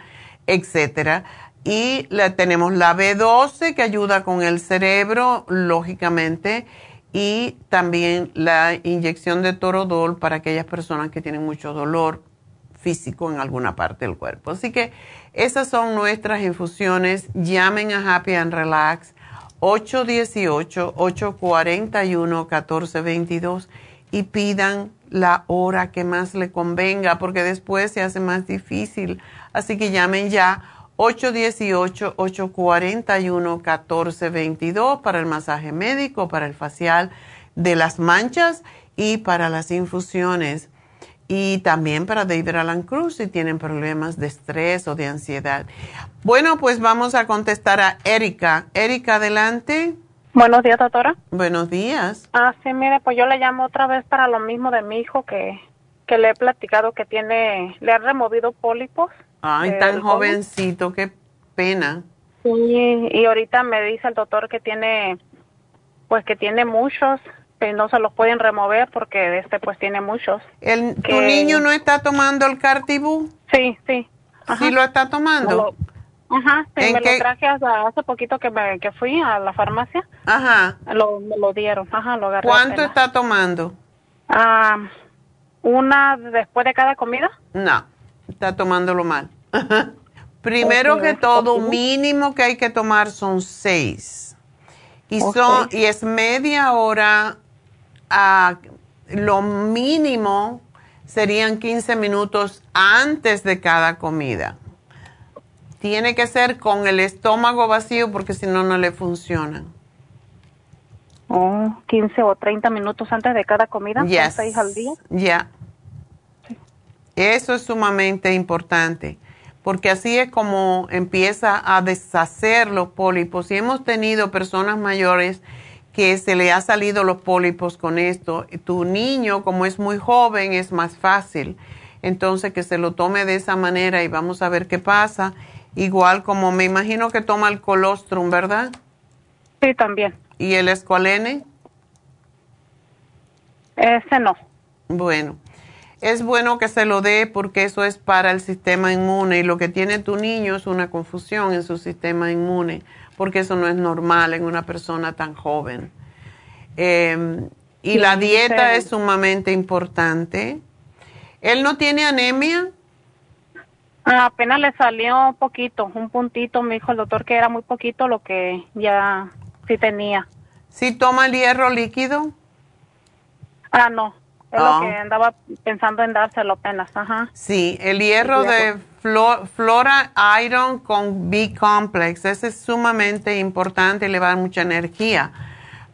etcétera y la, tenemos la B12 que ayuda con el cerebro, lógicamente, y también la inyección de torodol para aquellas personas que tienen mucho dolor físico en alguna parte del cuerpo. Así que esas son nuestras infusiones. Llamen a Happy and Relax 818-841-1422 y pidan la hora que más le convenga porque después se hace más difícil. Así que llamen ya 818-841-1422 para el masaje médico, para el facial de las manchas y para las infusiones. Y también para David Alan Cruz si tienen problemas de estrés o de ansiedad. Bueno, pues vamos a contestar a Erika. Erika, adelante. Buenos días, doctora. Buenos días. Ah, sí, mire, pues yo le llamo otra vez para lo mismo de mi hijo que, que le he platicado que tiene, le han removido pólipos Ay, tan jovencito, qué pena. Sí, y ahorita me dice el doctor que tiene, pues que tiene muchos, que no se los pueden remover porque este pues tiene muchos. El, ¿Tu niño no está tomando el Cartibú? Sí, sí. ¿Sí lo está tomando? ajá, sí, me lo traje hace, poquito que, me, que fui a la farmacia. Ajá. Lo, me lo dieron, ajá, lo agarré. ¿Cuánto está tomando? Ah, ¿Una después de cada comida? No, está tomándolo mal. Primero que todo, mínimo que hay que tomar son seis. Y, son, y es media hora, a, lo mínimo serían 15 minutos antes de cada comida. Tiene que ser con el estómago vacío porque si no, no le funcionan. Oh, 15 o 30 minutos antes de cada comida, yes. seis al día. Ya. Eso es sumamente importante porque así es como empieza a deshacer los pólipos. Y hemos tenido personas mayores que se le ha salido los pólipos con esto. Tu niño, como es muy joven, es más fácil. Entonces, que se lo tome de esa manera y vamos a ver qué pasa. Igual como me imagino que toma el colostrum, ¿verdad? Sí, también. ¿Y el escualene? Ese no. Bueno, es bueno que se lo dé porque eso es para el sistema inmune y lo que tiene tu niño es una confusión en su sistema inmune porque eso no es normal en una persona tan joven. Em, y la dieta es sumamente importante. ¿Él no tiene anemia? Ah, apenas le salió un poquito, un puntito, me dijo el doctor que era muy poquito lo que ya sí tenía. ¿Sí toma el hierro líquido? Ah, no. Es lo que andaba pensando en dárselo apenas, ajá. Sí, el hierro de Flora Iron con B-Complex, ese es sumamente importante y le va a dar mucha energía.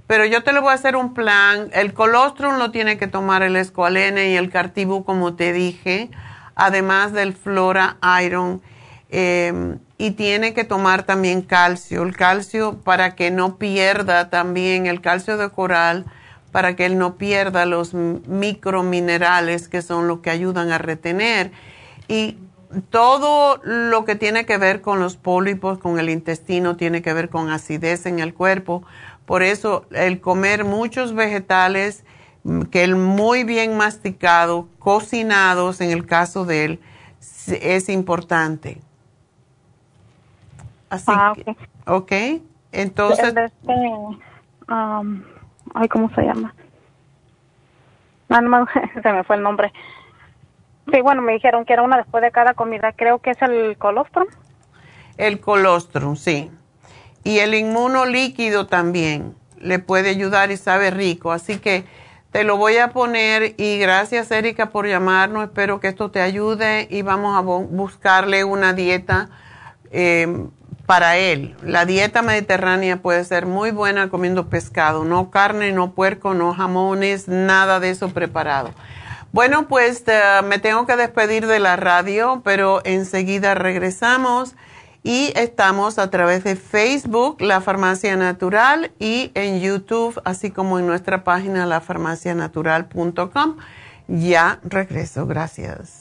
Pero yo te lo voy a hacer un plan. El colostrum lo tiene que tomar el escualene y el cartibú, como te dije, además del Flora Iron. Em, y tiene que tomar también calcio. El calcio para que no pierda también el calcio de coral para que él no pierda los microminerales que son los que ayudan a retener. Y todo lo que tiene que ver con los pólipos, con el intestino, tiene que ver con acidez en el cuerpo. Por eso el comer muchos vegetales, que el muy bien masticado, cocinados en el caso de él, es importante. Así ah, que, ok. Entonces... Este, um, ay, ¿cómo se llama? Ah, no, se me fue el nombre. Sí, bueno, me dijeron que era una después de cada comida. Creo que es el colostrum. El colostrum, sí. Y el inmuno líquido también le puede ayudar y sabe rico. Así que te lo voy a poner y gracias Erika por llamarnos. Espero que esto te ayude y vamos a buscarle una dieta eh, para él. La dieta mediterránea puede ser muy buena comiendo pescado, no carne, no puerco, no jamones, nada de eso preparado. Bueno, pues eh, me tengo que despedir de la radio, pero enseguida regresamos y estamos a través de Facebook, La Farmacia Natural, y en YouTube, así como en nuestra página lafarmacianatural.com. Ya regreso, gracias.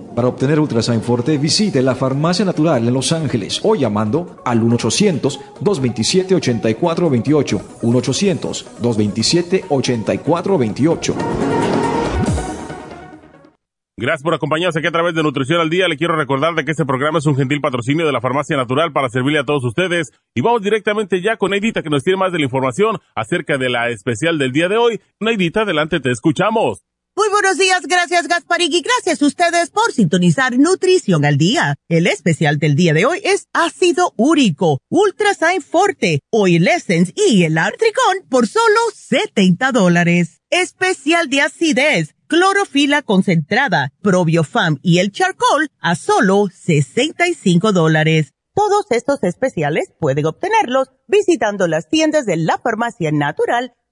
Para obtener Ultrasign Forte, visite la Farmacia Natural en Los Ángeles o llamando al 1-800-227-8428. 1-800-227-8428. Gracias por acompañarnos aquí a través de Nutrición al Día. Le quiero recordar de que este programa es un gentil patrocinio de la Farmacia Natural para servirle a todos ustedes. Y vamos directamente ya con Neidita que nos tiene más de la información acerca de la especial del día de hoy. Neidita, adelante, te escuchamos. Muy buenos días, gracias Gasparig y gracias a ustedes por sintonizar Nutrición al Día. El especial del día de hoy es ácido úrico, Ultrasign Forte, Oil Essence y el Artricón por solo 70 dólares. Especial de acidez, clorofila concentrada, probiofam y el charcoal a solo 65 dólares. Todos estos especiales pueden obtenerlos visitando las tiendas de la farmacia natural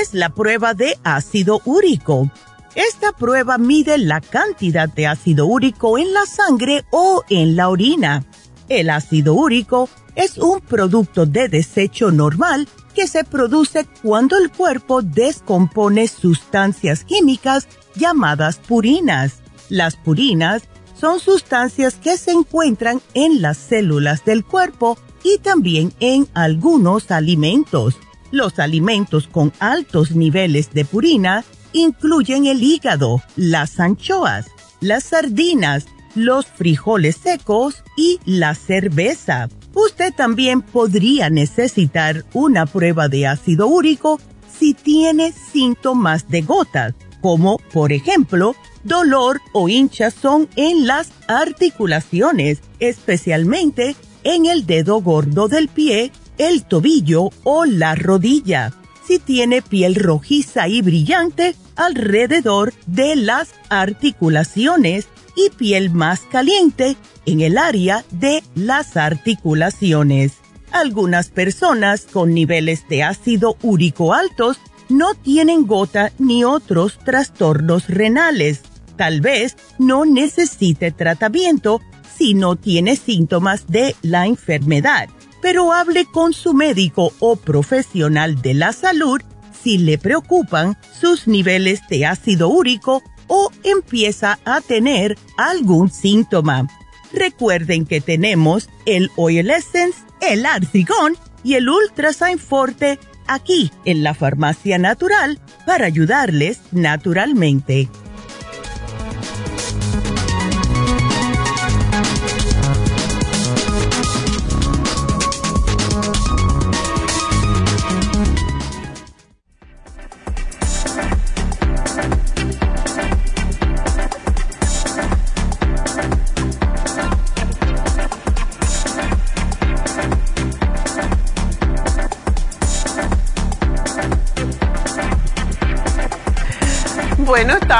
Es la prueba de ácido úrico? Esta prueba mide la cantidad de ácido úrico en la sangre o en la orina. El ácido úrico es un producto de desecho normal que se produce cuando el cuerpo descompone sustancias químicas llamadas purinas. Las purinas son sustancias que se encuentran en las células del cuerpo y también en algunos alimentos. Los alimentos con altos niveles de purina incluyen el hígado, las anchoas, las sardinas, los frijoles secos y la cerveza. Usted también podría necesitar una prueba de ácido úrico si tiene síntomas de gotas, como por ejemplo dolor o hinchazón en las articulaciones, especialmente en el dedo gordo del pie el tobillo o la rodilla. Si tiene piel rojiza y brillante alrededor de las articulaciones y piel más caliente en el área de las articulaciones. Algunas personas con niveles de ácido úrico altos no tienen gota ni otros trastornos renales. Tal vez no necesite tratamiento si no tiene síntomas de la enfermedad pero hable con su médico o profesional de la salud si le preocupan sus niveles de ácido úrico o empieza a tener algún síntoma. Recuerden que tenemos el Oil Essence, el Arcigón y el Ultrasign Forte aquí en la Farmacia Natural para ayudarles naturalmente.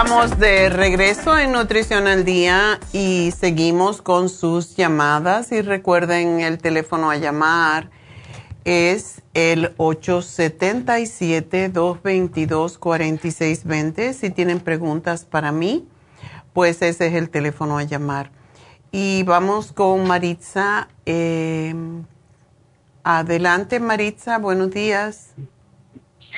Estamos de regreso en Nutrición al Día y seguimos con sus llamadas. Y recuerden, el teléfono a llamar es el 877-222-4620. Si tienen preguntas para mí, pues ese es el teléfono a llamar. Y vamos con Maritza. Eh, adelante, Maritza, buenos días.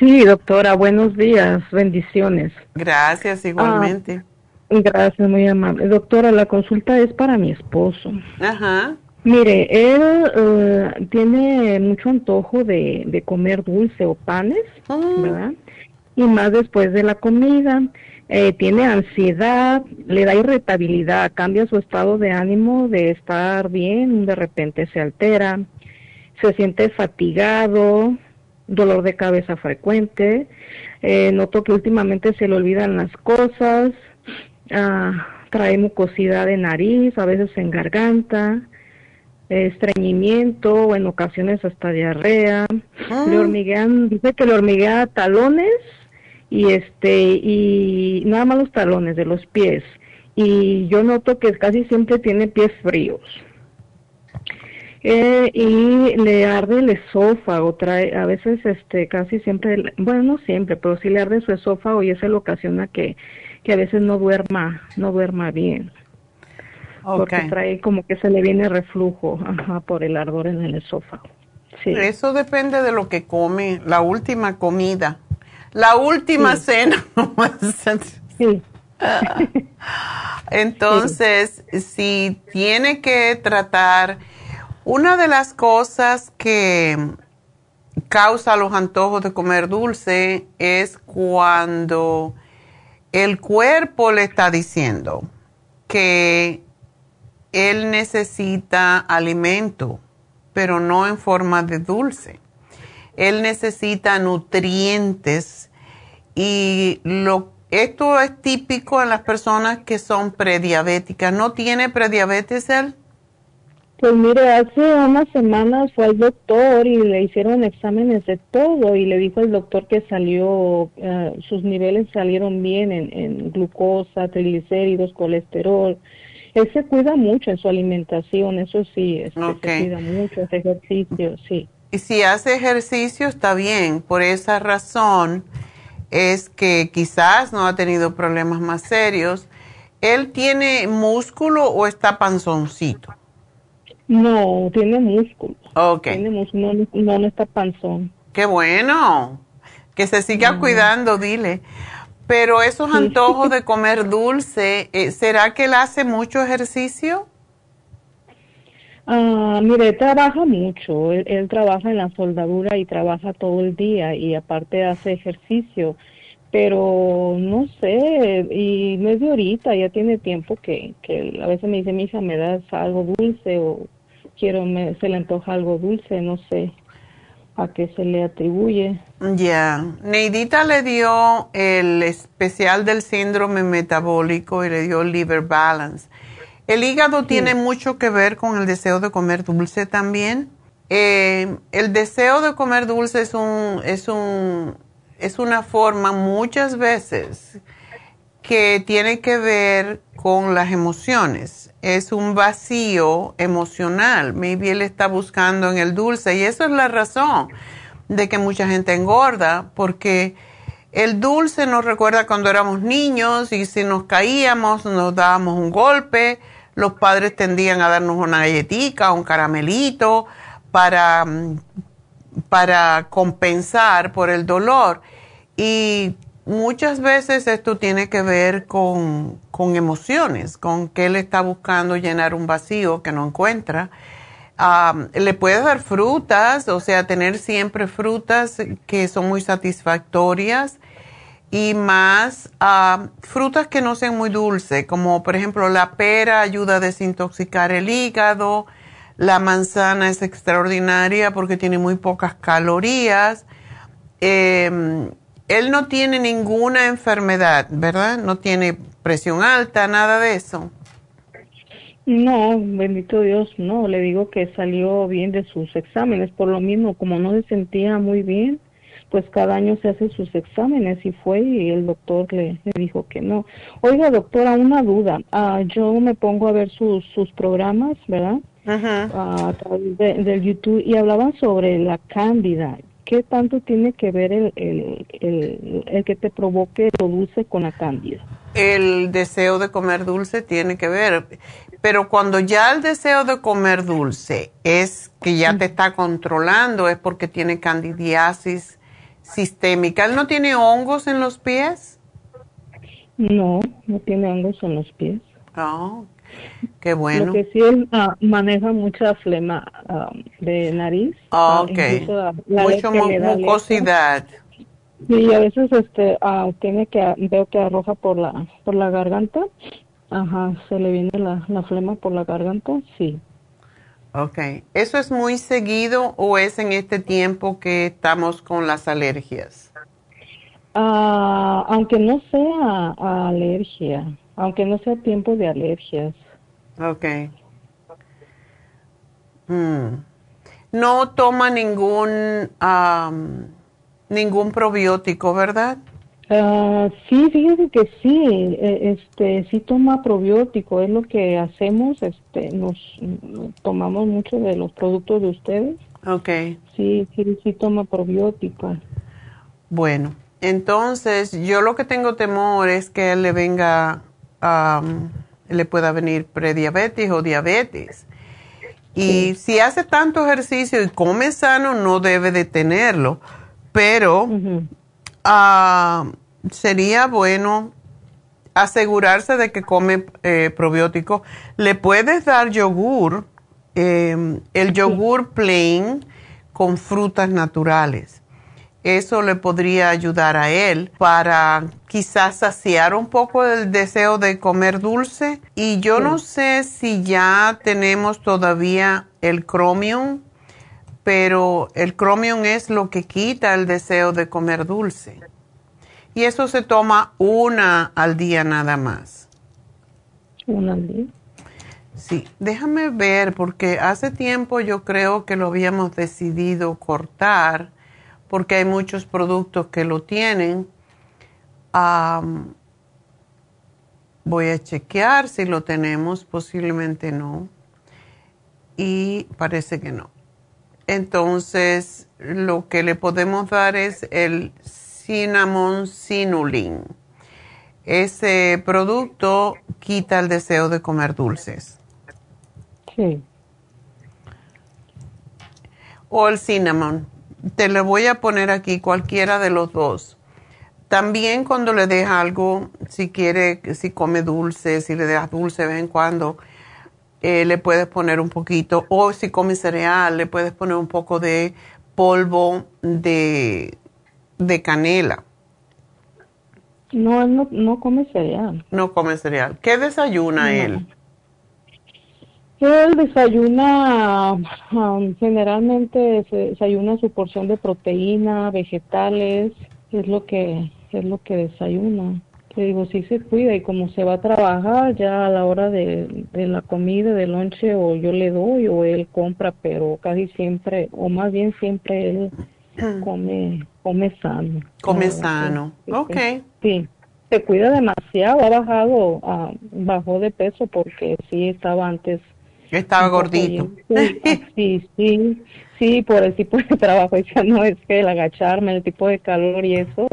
Sí, doctora, buenos días, bendiciones. Gracias, igualmente. Ah, gracias, muy amable. Doctora, la consulta es para mi esposo. Ajá. Mire, él eh, tiene mucho antojo de, comer dulce o panes, ah. ¿verdad? Y más después de la comida. Eh, tiene ansiedad, le da irritabilidad, cambia su estado de ánimo de estar bien, de repente se altera, se siente fatigado, dolor de cabeza frecuente, eh, noto que últimamente se le olvidan las cosas, ah, trae mucosidad de nariz, a veces en garganta, estreñimiento o en ocasiones hasta diarrea, ah. le hormiguean, dice que le hormiguea talones y este y nada más los talones de los pies y yo noto que casi siempre tiene pies fríos. Eh, y le arde el esófago, trae, a veces este casi siempre, bueno no siempre, pero sí le arde su esófago y eso le ocasiona que, que a veces no duerma, no duerma bien. Porque trae como que se le viene reflujo por el ardor en el esófago. Sí. Eso depende de lo que come, la última comida, la última cena. sí. Entonces, si tiene que tratar una de las cosas que causa los antojos de comer dulce es cuando el cuerpo le está diciendo que él necesita alimento, pero no en forma de dulce. Él necesita nutrientes y lo, esto es típico en las personas que son prediabéticas. ¿No tiene prediabetes él? Pues mire, hace unas semanas fue al doctor y le hicieron exámenes de todo y le dijo el doctor que salió, eh, sus niveles salieron bien en, glucosa, triglicéridos, colesterol. Él se cuida mucho en su alimentación, eso sí, este, se cuida mucho, hace ejercicio, sí. Y si hace ejercicio está bien, por esa razón es que quizás no ha tenido problemas más serios. ¿Él tiene músculo o está panzoncito? No, tiene músculo. Ok. Tiene músculo, no, no, está panzón. Qué bueno. Que se siga cuidando, dile. Pero esos antojos de comer dulce, eh, ¿será que él hace mucho ejercicio? Ah, mire, trabaja mucho. Él, trabaja en la soldadura y trabaja todo el día y aparte hace ejercicio. Pero no sé, y no es de ahorita, ya tiene tiempo que, que a veces me dice, mi hija, ¿me das algo dulce o quiero, me, se le antoja algo dulce, no sé a qué se le atribuye. Ya, Neidita le dio el especial del síndrome metabólico y le dio liver balance. El hígado tiene mucho que ver con el deseo de comer dulce también. Eh, el deseo de comer dulce es un, es un, es una forma muchas veces que tiene que ver con las emociones es un vacío emocional. Maybe él está buscando en el dulce y eso es la razón de que mucha gente engorda porque el dulce nos recuerda cuando éramos niños y si nos caíamos nos dábamos un golpe, los padres tendían a darnos una galletita, un caramelito para, para compensar por el dolor. Y muchas veces esto tiene que ver con, emociones, con que él está buscando llenar un vacío que no encuentra. le puede dar frutas, o sea, tener siempre frutas que son muy satisfactorias y más frutas que no sean muy dulces, como por ejemplo la pera ayuda a desintoxicar el hígado, la manzana es extraordinaria porque tiene muy pocas calorías. Em, él no tiene ninguna enfermedad, ¿verdad? No tiene presión alta, nada de eso. No, bendito Dios, no. Le digo que salió bien de sus exámenes, por lo mismo, como no se sentía muy bien, pues cada año se hace sus exámenes y fue y el doctor le, dijo que no. Oiga, doctora, una duda. Ah, yo me pongo a ver sus, sus programas, ¿verdad? Ah, a través del YouTube y hablaban sobre la cándida. ¿Qué tanto tiene que ver el, el, el, el que te provoque lo dulce con la cándida? El deseo de comer dulce tiene que ver, pero cuando ya el deseo de comer dulce es que ya te está controlando, es porque tiene candidiasis sistémica. ¿Él no tiene hongos en los pies? No, no tiene hongos en los pies. Oh, qué bueno. Lo que sí él ah, maneja mucha flema ah, de nariz. Oh, ok. Mucha mucosidad. Y a veces este tiene que veo que arroja por la por la garganta. Ajá, se le viene la, la flema por la garganta, sí. Ok. ¿Eso es muy seguido o es en este tiempo que estamos con las alergias? Ah, aunque no sea alergia, aunque no sea tiempo de alergias. Ok. Hmm. No toma ningún, ningún probiótico, ¿verdad? Uh, sí, fíjese que sí, e, este, sí toma probiótico, es lo que hacemos, este, nos tomamos mucho de los productos de ustedes. Okay. Sí, sí, sí toma probiótico. Bueno, entonces yo lo que tengo temor es que él le venga, le pueda venir prediabetes o diabetes. Y si hace tanto ejercicio y come sano, no debe de tenerlo. Pero sería bueno asegurarse de que come eh, probiótico. Le puedes dar yogur, em, el yogur plain con frutas naturales. Eso le podría ayudar a él para quizás saciar un poco el deseo de comer dulce. Y yo no sé si ya tenemos todavía el chromium, pero el chromium es lo que quita el deseo de comer dulce. Y eso se toma una al día nada más. ¿Una al día? Sí, déjame ver porque hace tiempo yo creo que lo habíamos decidido cortar porque hay muchos productos que lo tienen. voy a chequear si lo tenemos, posiblemente no. Y parece que no. Entonces, lo que le podemos dar es el cinnamon sinulin. Ese producto quita el deseo de comer dulces. Sí. O el cinnamon. Te le voy a poner aquí cualquiera de los dos. También cuando le deja algo, si quiere, si come dulce, si le dejas dulce de vez en cuando, eh, le puedes poner un poquito. O si come cereal, le puedes poner un poco de polvo de de canela. No, no, no come cereal. No come cereal. ¿Qué desayuna él? Él desayuna, um, generalmente desayuna su porción de proteína, vegetales, es lo que es lo que desayuna. Que digo, sí se cuida y como se va a trabajar ya a la hora de, de la comida, de lonche, o yo le doy o él compra, pero casi siempre, o más bien siempre él come, come sano. Come sano, ok. Sí, se cuida demasiado, ha bajado, uh, bajó de peso porque sí estaba antes. Estaba gordito. Sí, sí, sí, por el tipo de trabajo. ya no es que el agacharme, el tipo de calor y eso,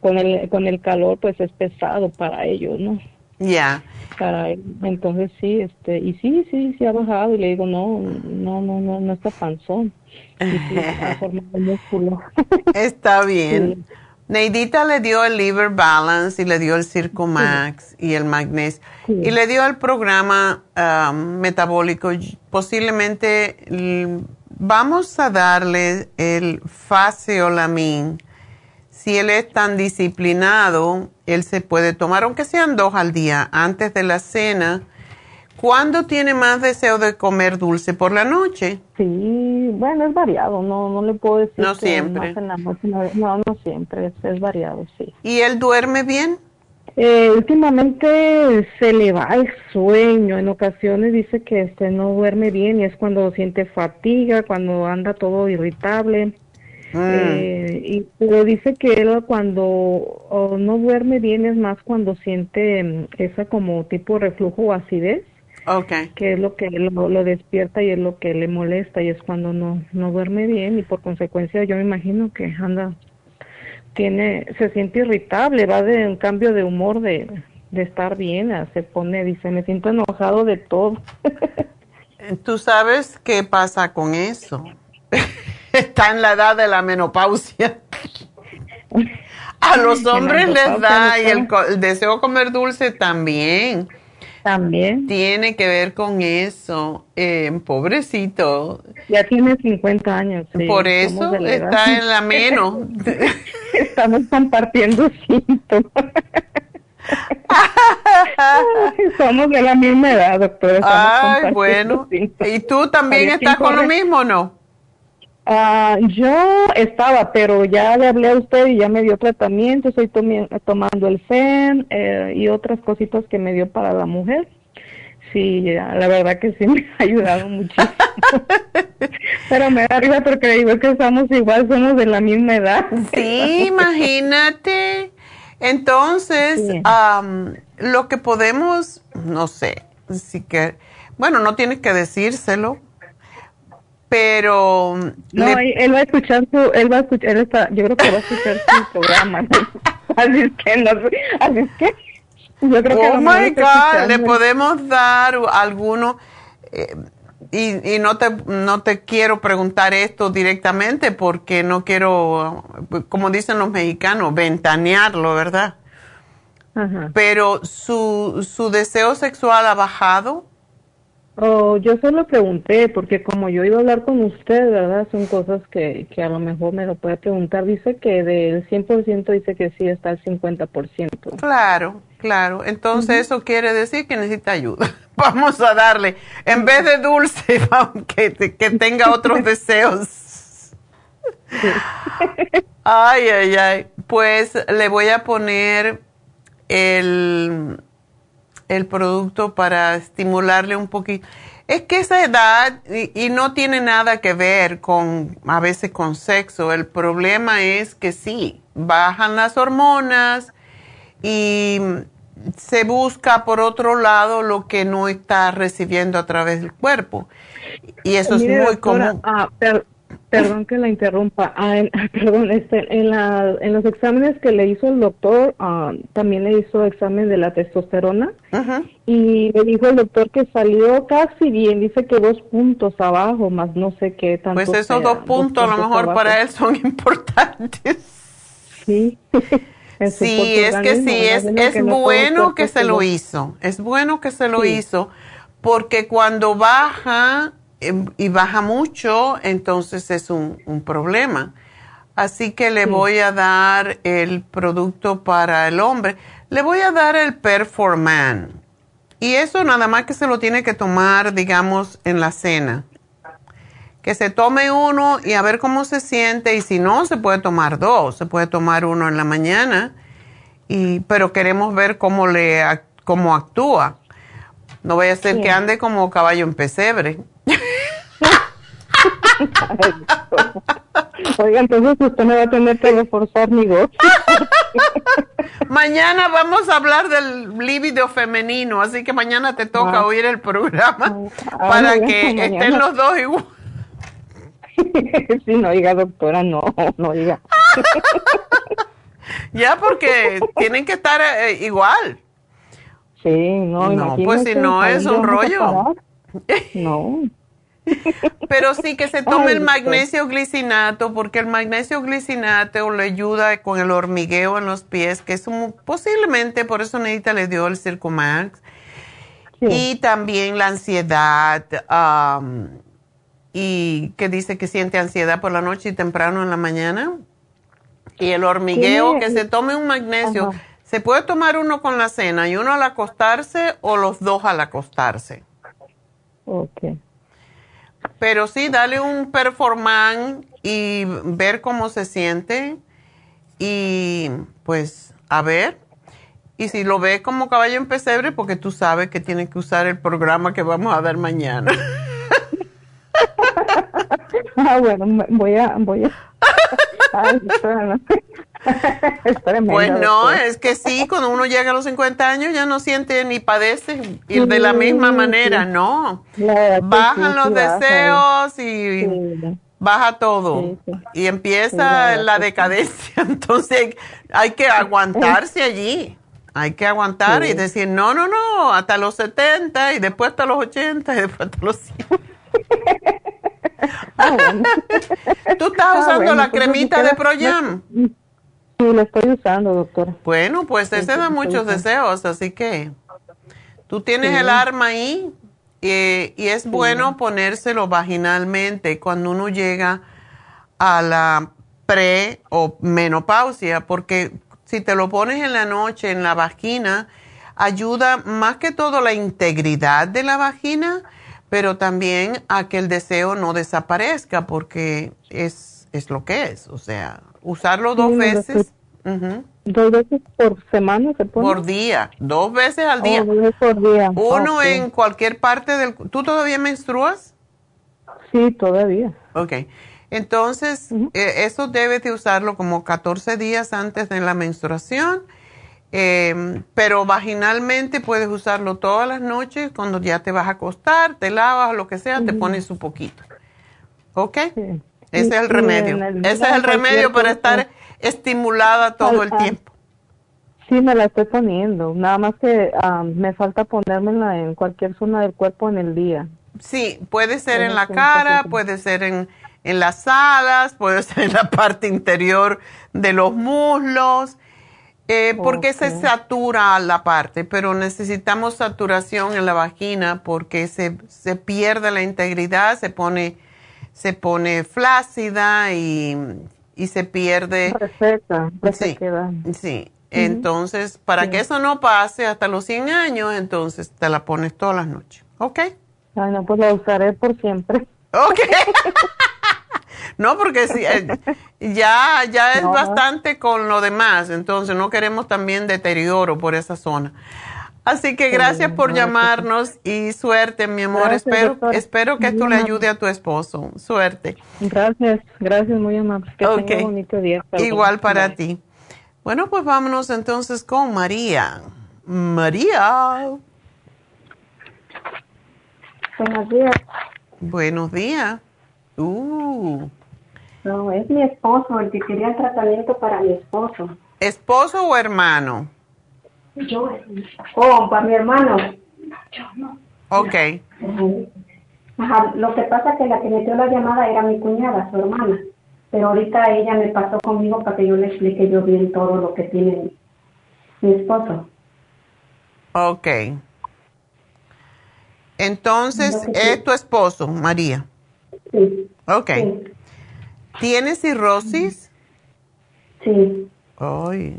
con el, con el calor pues es pesado para ellos, ¿no? Ya. Para Entonces sí, este, y sí, sí, sí ha bajado y le digo, no, no, no, no, no está panzón. Está bien. Neidita le dio el Liver Balance y le dio el Circo Max y el Magnesio y le dio el programa um, metabólico. Posiblemente vamos a darle el Faseolamin. Si él es tan disciplinado, él se puede tomar, aunque sean dos al día, antes de la cena ¿Cuándo tiene más deseo de comer dulce? ¿Por la noche? Sí, bueno, es variado, no, no le puedo decir. No siempre. no, no, siempre, es, variado, sí. ¿Y él duerme bien? Eh, últimamente se le va el sueño, en ocasiones dice que este no duerme bien y es cuando siente fatiga, cuando anda todo irritable. Mm. Eh, y pero dice que él cuando no duerme bien es más cuando siente mm, esa como tipo reflujo o acidez. Okay. Que es lo que lo, lo, despierta y es lo que le molesta y es cuando no no duerme bien y por consecuencia yo me imagino que anda tiene se siente irritable, va de un cambio de humor de, de estar bien, se pone dice, me siento enojado de todo. ¿Tú sabes qué pasa con eso? Está en la edad de la menopausia. A los hombres les da y el, deseo comer dulce también. También. Tiene que ver con eso. Eh, pobrecito. Ya tiene 50 años. Por eso está en la menos. Estamos compartiendo síntomas. Somos de la misma edad, doctora. Ay, bueno. ¿Y tú también estás con lo mismo o no? Ah, yo estaba, pero ya le hablé a usted y ya me dio tratamiento. Estoy tomando el FEM eh, y otras cositas que me dio para la mujer. Sí, la verdad que sí me ha ayudado muchísimo. pero me da risa porque digo que estamos igual, somos de la misma edad. Sí, imagínate. Entonces, lo que podemos, no sé, si que, bueno, no tienes que decírselo, pero... No, él va a escuchar su, él va a escuchar, esta, yo creo que va a escuchar su programa, así es que, no, así es que... Yo creo oh my God, le podemos dar alguno, eh, y, y no, te, no te quiero preguntar esto directamente porque no quiero, como dicen los mexicanos, ventanearlo, ¿verdad? Pero su, su deseo sexual ha bajado. Oh, yo solo pregunté, porque como yo iba a hablar con usted, ¿verdad? Son cosas que, que a lo mejor me lo puede preguntar. Dice que del 100% dice que sí está al 50%. Claro, claro. Entonces eso quiere decir que necesita ayuda. Vamos a darle, en vez de dulce, que, que tenga otros deseos. Ay, ay, ay. Pues le voy a poner el, el producto para estimularle un poquito. Es que esa edad, y, no tiene nada que ver con, a veces con sexo, el problema es que sí, bajan las hormonas y se busca por otro lado lo que no está recibiendo a través del cuerpo. Y eso es muy común. Ah, Perdón que la interrumpa. Ah, perdón, este, en, la, en los exámenes que le hizo el doctor, ah, también le hizo examen de la testosterona y le dijo el doctor que salió casi bien. Dice que dos puntos abajo, más no sé qué tanto. Pues esos dos, puntos, a lo mejor para él son importantes. Sí. sí, es que sí, es, es bueno que se lo hizo. Es bueno que se lo hizo porque cuando baja y baja mucho, entonces es un, un problema. Así que le voy a dar el producto para el hombre. Le voy a dar el Performan. Y eso nada más que se lo tiene que tomar, digamos, en la cena. Que se tome uno y a ver cómo se siente. Y si no, se puede tomar dos. Se puede tomar uno en la mañana. Y, pero queremos ver cómo, le, cómo actúa. No vaya a ser que ande como caballo en pesebre. Oiga, entonces usted me va a tener que reforzar mi voz. mañana vamos a hablar del líbido femenino, así que mañana te toca ah. oír el programa ah, para que estén los dos igual. sí, no diga doctora, no, no diga. ya, porque tienen que estar eh, igual. Sí, no, no pues si no es un rollo. No. Pero sí que se tome el magnesio glicinato, porque el magnesio glicinato le ayuda con el hormigueo en los pies, que es posiblemente por eso Nedita le dio el Circumax. Y también la ansiedad, y que dice que siente ansiedad por la noche y temprano en la mañana. Y el hormigueo, que se tome un magnesio. Se puede tomar uno con la cena y uno al acostarse o los dos al acostarse. Ok. Pero sí, dale un performance y ver cómo se siente y pues a ver. Y si lo ve como caballo en pesebre, porque tú sabes que tiene que usar el programa que vamos a dar mañana. ah, bueno, voy a, voy a. pues no, es que sí, cuando uno llega a los 50 años ya no siente ni padece ir de la misma manera, no. Bajan los deseos y baja todo y empieza la decadencia. Entonces hay que aguantarse allí. Hay que aguantar y decir, no, no, no, hasta los 70 y después hasta los 80 y después hasta los 100. Ah, ¿Tú estás ah, usando la cremita de Proyam? Sí, la estoy usando, doctora. Bueno, pues ese da muchos deseos, así que tú tienes el arma ahí y es bueno ponérselo vaginalmente cuando uno llega a la pre o menopausia, porque si te lo pones en la noche en la vagina, ayuda más que todo la integridad de la vagina, pero también a que el deseo no desaparezca, porque es, es lo que es. O sea, usarlo dos veces. ¿Dos veces por semana se pone? Por día, dos veces al día. Oh, por día. Uno en cualquier parte del... ¿Tú todavía menstruas? Sí, todavía. Ok. Entonces, eh, eso debes de usarlo como 14 días antes de la menstruación, em, pero vaginalmente puedes usarlo todas las noches cuando ya te vas a acostar, te lavas lo que sea, te pones un poquito. ¿Ok? Ese es el remedio. Ese es el remedio para estar estimulada todo el tiempo. Sí, me la estoy poniendo. Nada más que me falta ponérmela en cualquier zona del cuerpo en el día. Sí, puede ser en la cara, puede ser en en las alas, puede ser en la parte interior de los muslos, eh, porque se satura la parte, pero necesitamos saturación en la vagina porque se, se pierde la integridad, se pone, se pone flácida y, y se pierde. Perfecto, sí, sí. Entonces, para que eso no pase hasta los 100 años, entonces te la pones todas las noches, ¿ok? Bueno, pues la usaré por siempre. Ok. No, porque si, eh, ya, ya es bastante con lo demás, entonces no queremos también deterioro por esa zona. Así que gracias por llamarnos y suerte, mi amor. espero, espero que esto le ayude a tu esposo. Suerte. Gracias, gracias, muy amable. Que tenga un bonito día. Igual para ti. Bueno, pues vámonos entonces con María. María. Buenos días. Buenos días. Uh. No, es mi esposo el que quería el tratamiento para mi esposo. ¿Esposo o hermano? Yo. Oh, para mi hermano. Yo no. Ok. Ajá, lo que pasa es que la que metió la llamada era mi cuñada, su hermana. Pero ahorita ella me pasó conmigo para que yo le explique yo bien todo lo que tiene mi esposo. Ok. Entonces, ¿es tu esposo, María? Sí. Ok. ¿Tienes cirrosis? Sí. Ay.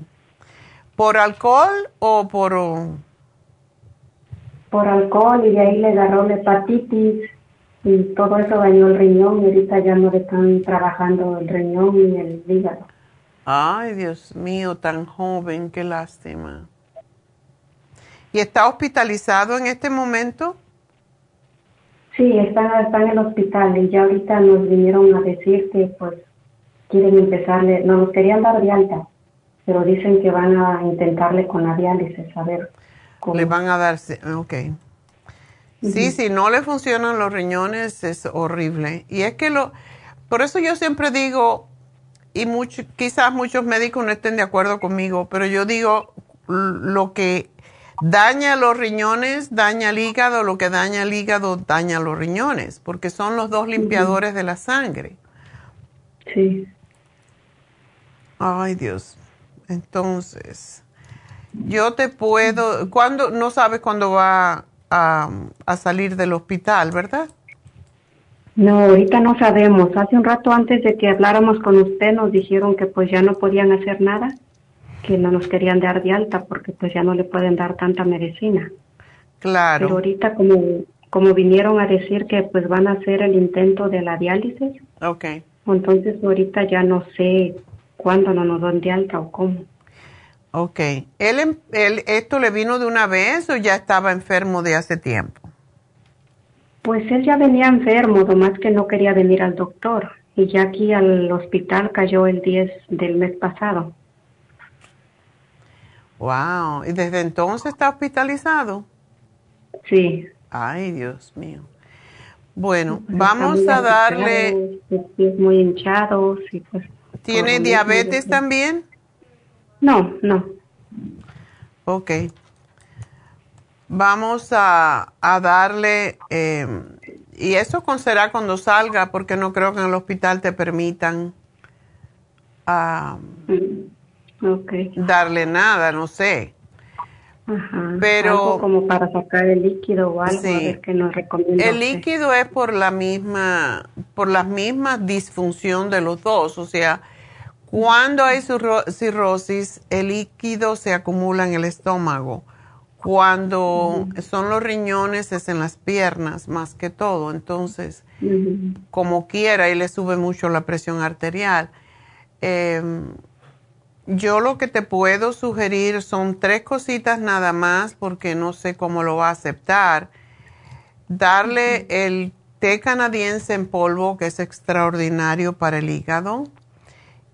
¿Por alcohol o por...? Por alcohol y de ahí le agarró la hepatitis y todo eso dañó el riñón y ahorita ya no le están trabajando el riñón ni el hígado. Ay, Dios mío, tan joven, qué lástima. ¿Y está hospitalizado en este momento? Sí, está, está en el hospital y ya ahorita nos vinieron a decir que pues quieren empezarle, no nos querían dar de alta, pero dicen que van a intentarle con la diálisis, a ver cómo. Le van a dar, ok. Sí, si no le funcionan los riñones es horrible. Y es que lo, por eso yo siempre digo, y mucho, quizás muchos médicos no estén de acuerdo conmigo, pero yo digo, lo que daña los riñones, daña el hígado, lo que daña el hígado daña los riñones, porque son los dos limpiadores de la sangre. Sí. Ay, Dios. Entonces, yo te puedo, cuando no sabes cuándo va a, a, salir del hospital, ¿verdad? No, ahorita no sabemos. Hace un rato antes de que habláramos con usted nos dijeron que pues ya no podían hacer nada que no nos querían dar de alta porque pues ya no le pueden dar tanta medicina. Claro. Pero ahorita como, como vinieron a decir que pues van a hacer el intento de la diálisis. Ok. Entonces ahorita ya no sé cuándo no nos dan de alta o cómo. Ok. ¿Él, em, él, ¿Esto le vino de una vez o ya estaba enfermo de hace tiempo? Pues él ya venía enfermo, nomás que no quería venir al doctor. y ya aquí al hospital cayó el 10 del mes pasado. Wow, ¿y desde entonces está hospitalizado? Sí. Ay, Dios mío. Bueno, vamos a darle... Pies muy hinchados y pues... ¿Tiene diabetes también? No, no. Ok. Vamos a, a darle... Eh, y eso será cuando salga, porque no creo que en el hospital te permitan ah, mm, darle nada, no sé. Ajá, Pero algo como para sacar el líquido o algo, a ver qué nos recomienda. El líquido es por la misma, por la misma disfunción de los dos, o sea, cuando hay cirro- cirrosis, el líquido se acumula en el estómago. Cuando son los riñones es en las piernas más que todo, entonces, como quiera, y le sube mucho la presión arterial. Em, yo lo que te puedo sugerir son tres cositas nada más porque no sé cómo lo va a aceptar. Darle el té canadiense en polvo que es extraordinario para el hígado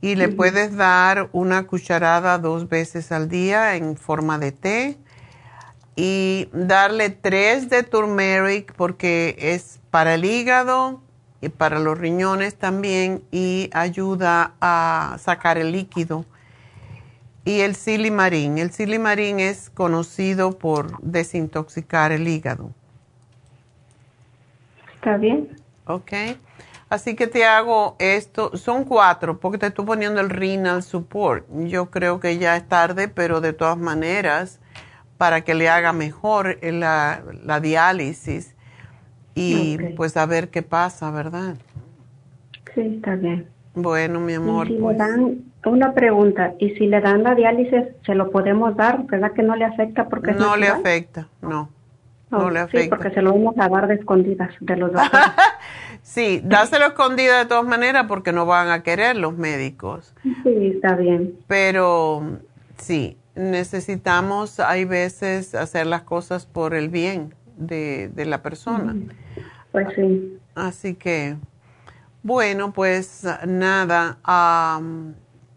y le puedes dar una cucharada dos veces al día en forma de té y darle tres de turmeric porque es para el hígado y para los riñones también y ayuda a sacar el líquido. Y el silimarín. El silimarín es conocido por desintoxicar el hígado. ¿Está bien? ¿Ok? Así que te hago esto. Son cuatro porque te estoy poniendo el renal support. Yo creo que ya es tarde, pero de todas maneras, para que le haga mejor la, la diálisis y pues a ver qué pasa, ¿verdad? Sí, está bien. Bueno, mi amor, y si pues le dan, una pregunta, ¿y si le dan la diálisis, se lo podemos dar? ¿Verdad que no le afecta porque no le afecta, no. No le Sí, afecta. porque se lo vamos a dar de escondidas de los doctores. Sí, dáselo escondida de todas maneras porque no van a querer los médicos. sí, está bien. Pero sí, necesitamos, hay veces, hacer las cosas por el bien de, de la persona. Pues sí. Así que, bueno, pues nada,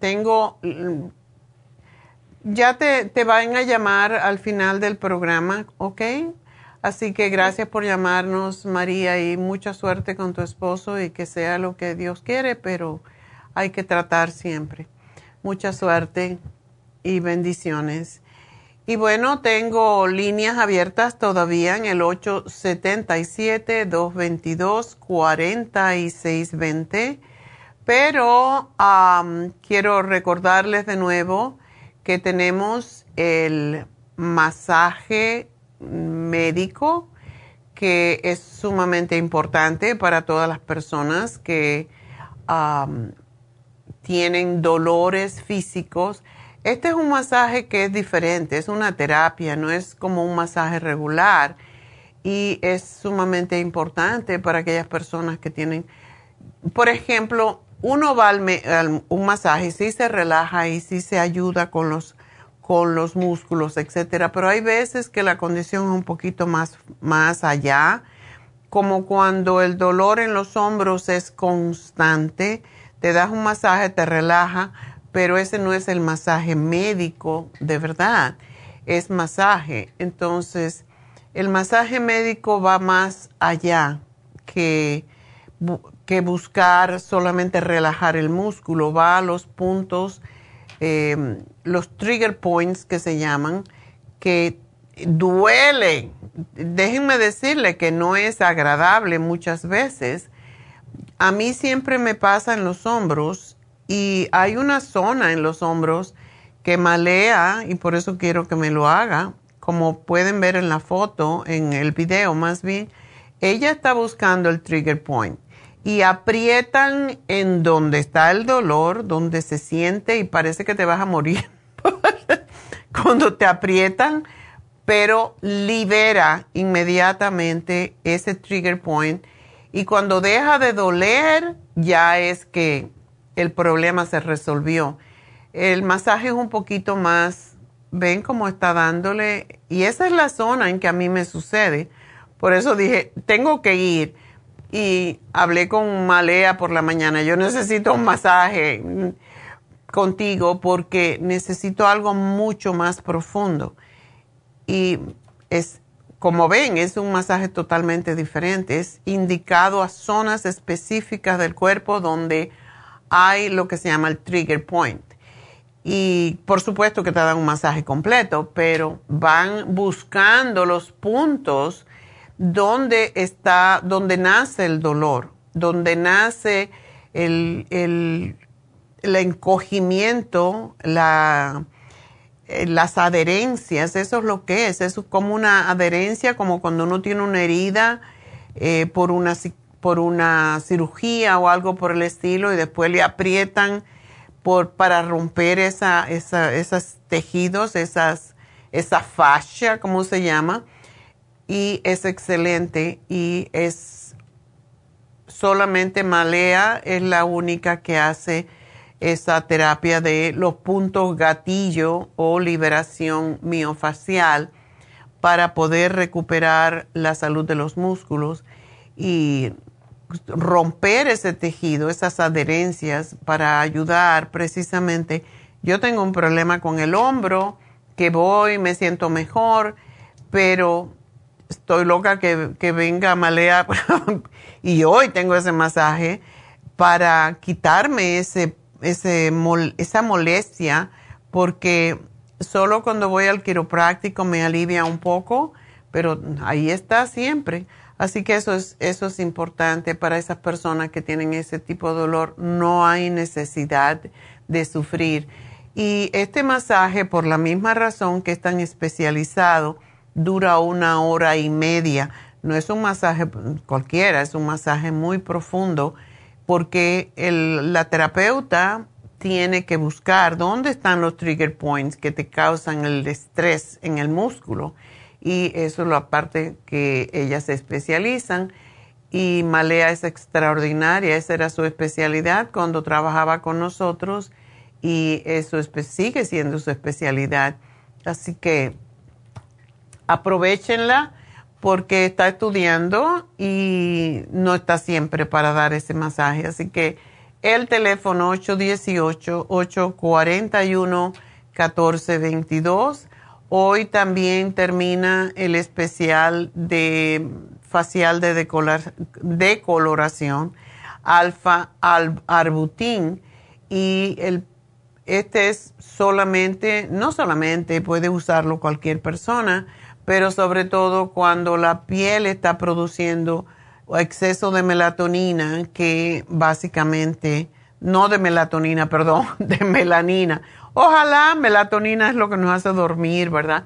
tengo, mm, ya te, te van a llamar al final del programa, ¿ok? Así que gracias por llamarnos, María, y mucha suerte con tu esposo y que sea lo que Dios quiere, pero hay que tratar siempre. Mucha suerte y bendiciones. Y bueno, tengo líneas abiertas todavía en el 877-222-4620, pero quiero recordarles de nuevo que tenemos el masaje médico que es sumamente importante para todas las personas que tienen dolores físicos. Este es un masaje que es diferente, es una terapia, no es como un masaje regular y es sumamente importante para aquellas personas que tienen, por ejemplo, uno va al, me- al- un masaje sí se relaja y sí se ayuda con los con los músculos, etcétera, pero hay veces que la condición es un poquito más más allá, como cuando el dolor en los hombros es constante, te das un masaje, te relaja, pero ese no es el masaje médico de verdad, es masaje. Entonces, el masaje médico va más allá que, que buscar solamente relajar el músculo, va a los puntos, eh, los trigger points que se llaman, que duele. Déjenme decirle que no es agradable muchas veces. A mí siempre me pasa en los hombros y hay una zona en los hombros que malea y por eso quiero que me lo haga. Como pueden ver en la foto, en el video más bien, ella está buscando el trigger point y aprietan en donde está el dolor, donde se siente y parece que te vas a morir cuando te aprietan, pero libera inmediatamente ese trigger point y cuando deja de doler ya es que el problema se resolvió. El masaje es un poquito más, ven cómo está dándole y esa es la zona en que a mí me sucede. Por eso dije, tengo que ir. Y hablé con Malea por la mañana. Yo necesito un masaje contigo porque necesito algo mucho más profundo. Y es, como ven, es un masaje totalmente diferente. Es indicado a zonas específicas del cuerpo donde hay lo que se llama el trigger point. Y por supuesto que te dan un masaje completo, pero van buscando los puntos donde está, donde nace el dolor, donde nace el, el, el encogimiento, la, eh, las adherencias, eso es lo que es, es como una adherencia, como cuando uno tiene una herida eh, por, una, por una cirugía o algo por el estilo y después le aprietan por, para romper esa, esa, esos tejidos, esas, esa fascia, como se llama, y es excelente y es solamente Malea es la única que hace esa terapia de los puntos gatillo o liberación miofacial para poder recuperar la salud de los músculos y romper ese tejido, esas adherencias para ayudar precisamente. Yo tengo un problema con el hombro, que voy, me siento mejor, pero estoy loca que, que venga Malea y hoy tengo ese masaje para quitarme ese ese esa molestia porque solo cuando voy al quiropráctico me alivia un poco, pero ahí está siempre. Así que eso es, eso es importante para esas personas que tienen ese tipo de dolor. No hay necesidad de sufrir. Y este masaje, por la misma razón que es tan especializado, dura una hora y media. No es un masaje cualquiera, es un masaje muy profundo porque el, la terapeuta tiene que buscar dónde están los trigger points que te causan el estrés en el músculo. Y eso es la parte que ellas se especializan. Y Malea es extraordinaria, esa era su especialidad cuando trabajaba con nosotros y eso sigue siendo su especialidad. Así que aprovechenla porque está estudiando y no está siempre para dar ese masaje. Así que el teléfono 818-841-1422. Hoy también termina el especial de facial de decoloración, alfa arbutin y el este es solamente, no solamente puede usarlo cualquier persona, pero sobre todo cuando la piel está produciendo exceso de melatonina, que básicamente, no de melatonina, perdón, de melanina. Ojalá melatonina es lo que nos hace dormir, ¿verdad?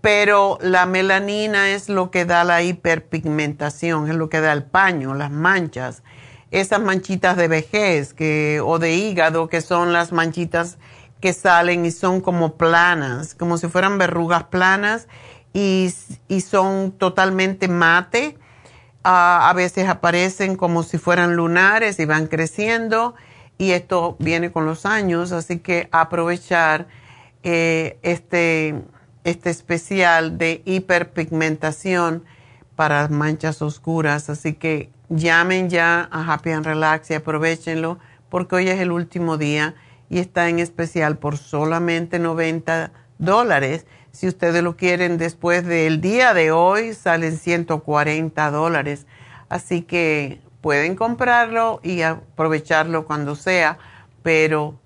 Pero la melanina es lo que da la hiperpigmentación, es lo que da el paño, las manchas, esas manchitas de vejez que, o de hígado, que son las manchitas que salen y son como planas, como si fueran verrugas planas y, son totalmente mate. a veces aparecen como si fueran lunares y van creciendo y esto viene con los años, así que aprovechar eh, este, este especial de hiperpigmentación para manchas oscuras. Así que llamen ya a Happy and Relax y aprovechenlo porque hoy es el último día y está en especial por solamente 90 dólares si ustedes lo quieren después del día de hoy, salen 140 dólares. Así que pueden comprarlo y aprovecharlo cuando sea, pero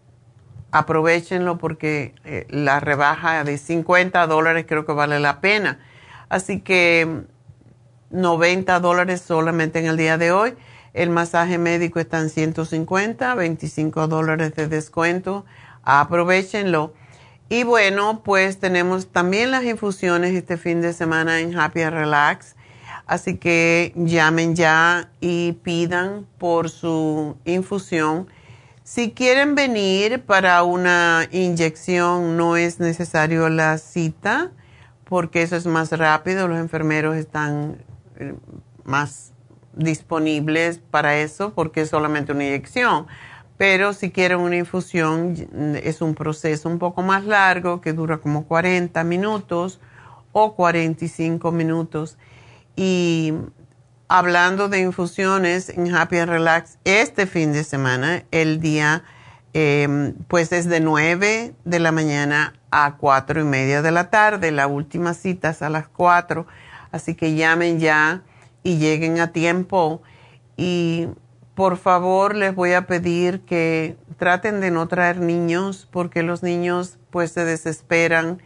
aprovechenlo porque eh, la rebaja de 50 dólares creo que vale la pena. Así que 90 dólares solamente en el día de hoy. El masaje médico está en 150, 25 dólares de descuento. Aprovechenlo. Y bueno, pues tenemos también las infusiones este fin de semana en Happy Relax. Así que llamen ya y pidan por su infusión. Si quieren venir para una inyección, no es necesario la cita, porque eso es más rápido. Los enfermeros están eh, más disponibles para eso, porque es solamente una inyección pero si quieren una infusión es un proceso un poco más largo que dura como 40 minutos o 45 minutos y hablando de infusiones en Happy and Relax este fin de semana, el día em, pues es de 9 de la mañana a 4 y media de la tarde. La última cita es a las 4, así que llamen ya y lleguen a tiempo. Y por favor les voy a pedir que traten de no traer niños porque los niños pues se desesperan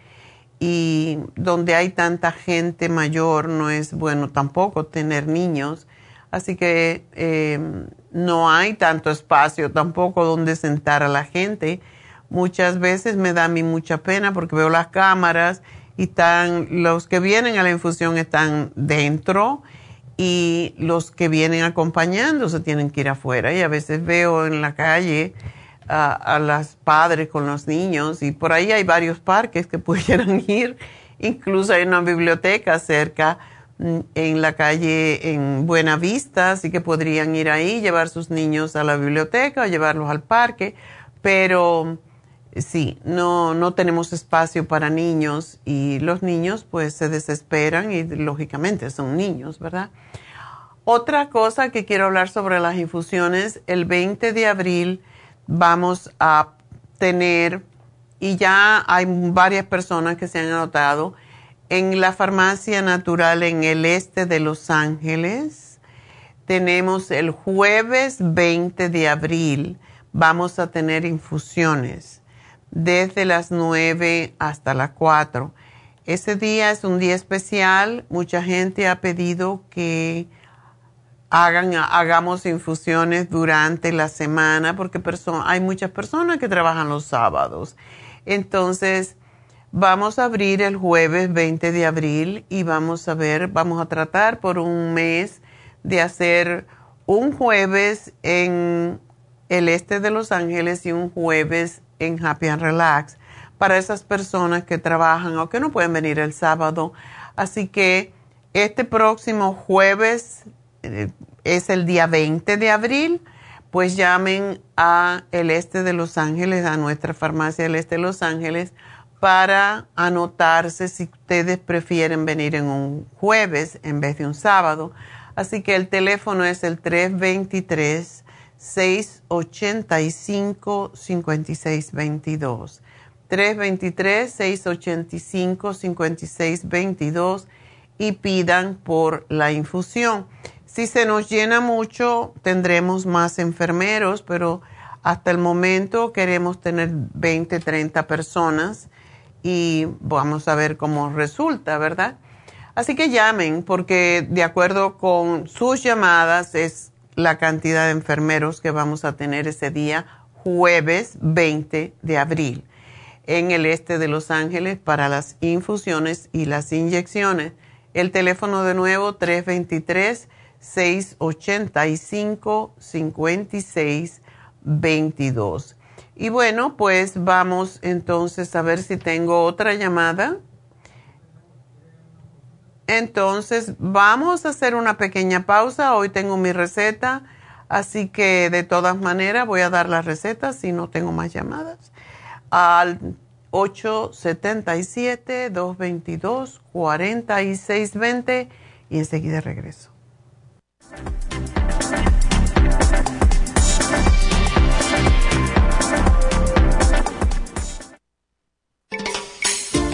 y donde hay tanta gente mayor no es bueno tampoco tener niños. Así que eh, no hay tanto espacio tampoco donde sentar a la gente. Muchas veces me da a mí mucha pena porque veo las cámaras y están, los que vienen a la infusión están dentro y los que vienen acompañando se tienen que ir afuera. Y a veces veo en la calle a, a las padres con los niños y por ahí hay varios parques que pudieran ir. Incluso hay una biblioteca cerca mm, en la calle en Buena Vista, así que podrían ir ahí, llevar sus niños a la biblioteca o llevarlos al parque, pero sí, no, no tenemos espacio para niños y los niños pues se desesperan y lógicamente son niños, ¿verdad? Otra cosa que quiero hablar sobre las infusiones, el 20 de abril vamos a tener, y ya hay varias personas que se han anotado, en la farmacia natural en el este de Los Ángeles. Tenemos el jueves 20 de abril, vamos a tener infusiones desde las 9 hasta las 4. Ese día es un día especial, mucha gente ha pedido que hagan, hagamos infusiones durante la semana porque hay muchas personas que trabajan los sábados. Entonces, vamos a abrir el jueves 20 de abril y vamos a ver, vamos a tratar por un mes de hacer un jueves en el este de Los Ángeles y un jueves en Happy and Relax para esas personas que trabajan o que no pueden venir el sábado. Así que este próximo jueves eh, es el día 20 de abril, pues llamen a el este de Los Ángeles, a nuestra farmacia del este de Los Ángeles, para anotarse si ustedes prefieren venir en un jueves en vez de un sábado. Así que el teléfono es el 323-685-5622. 323-685-5622 y pidan por la infusión. Si se nos llena mucho, tendremos más enfermeros, pero hasta el momento queremos tener 20, 30 personas y vamos a ver cómo resulta, ¿verdad? Así que llamen porque de acuerdo con sus llamadas es la cantidad de enfermeros que vamos a tener ese día, jueves 20 de abril, en el este de Los Ángeles para las infusiones y las inyecciones. El teléfono de nuevo 323 685-5622. Y bueno, pues vamos entonces a ver si tengo otra llamada. Entonces, vamos a hacer una pequeña pausa. Hoy tengo mi receta, así que de todas maneras voy a dar la receta si no tengo más llamadas. Al 877-222-4620 y enseguida regreso.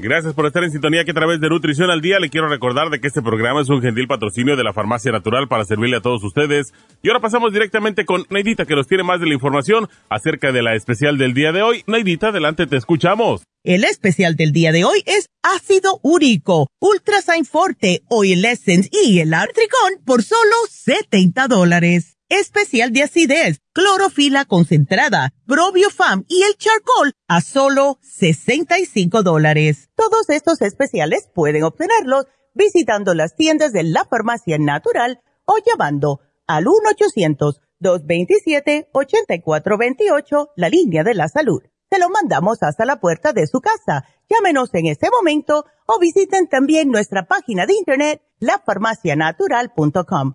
Gracias por estar en sintonía que a través de Nutrición al Día le quiero recordar de que este programa es un gentil patrocinio de la Farmacia Natural para servirle a todos ustedes. Y ahora pasamos directamente con Neidita que nos tiene más de la información acerca de la especial del día de hoy. Neidita, adelante, te escuchamos. El especial del día de hoy es ácido úrico, Ultrasign Forte, Oil Essence y el Artricón por solo 70 dólares especial de acidez, clorofila concentrada, probiofam y el charcoal a solo 65 dólares. Todos estos especiales pueden obtenerlos visitando las tiendas de la farmacia natural o llamando al 1-800-227-8428, la línea de la salud. Se lo mandamos hasta la puerta de su casa. Llámenos en este momento o visiten también nuestra página de internet, lafarmacianatural.com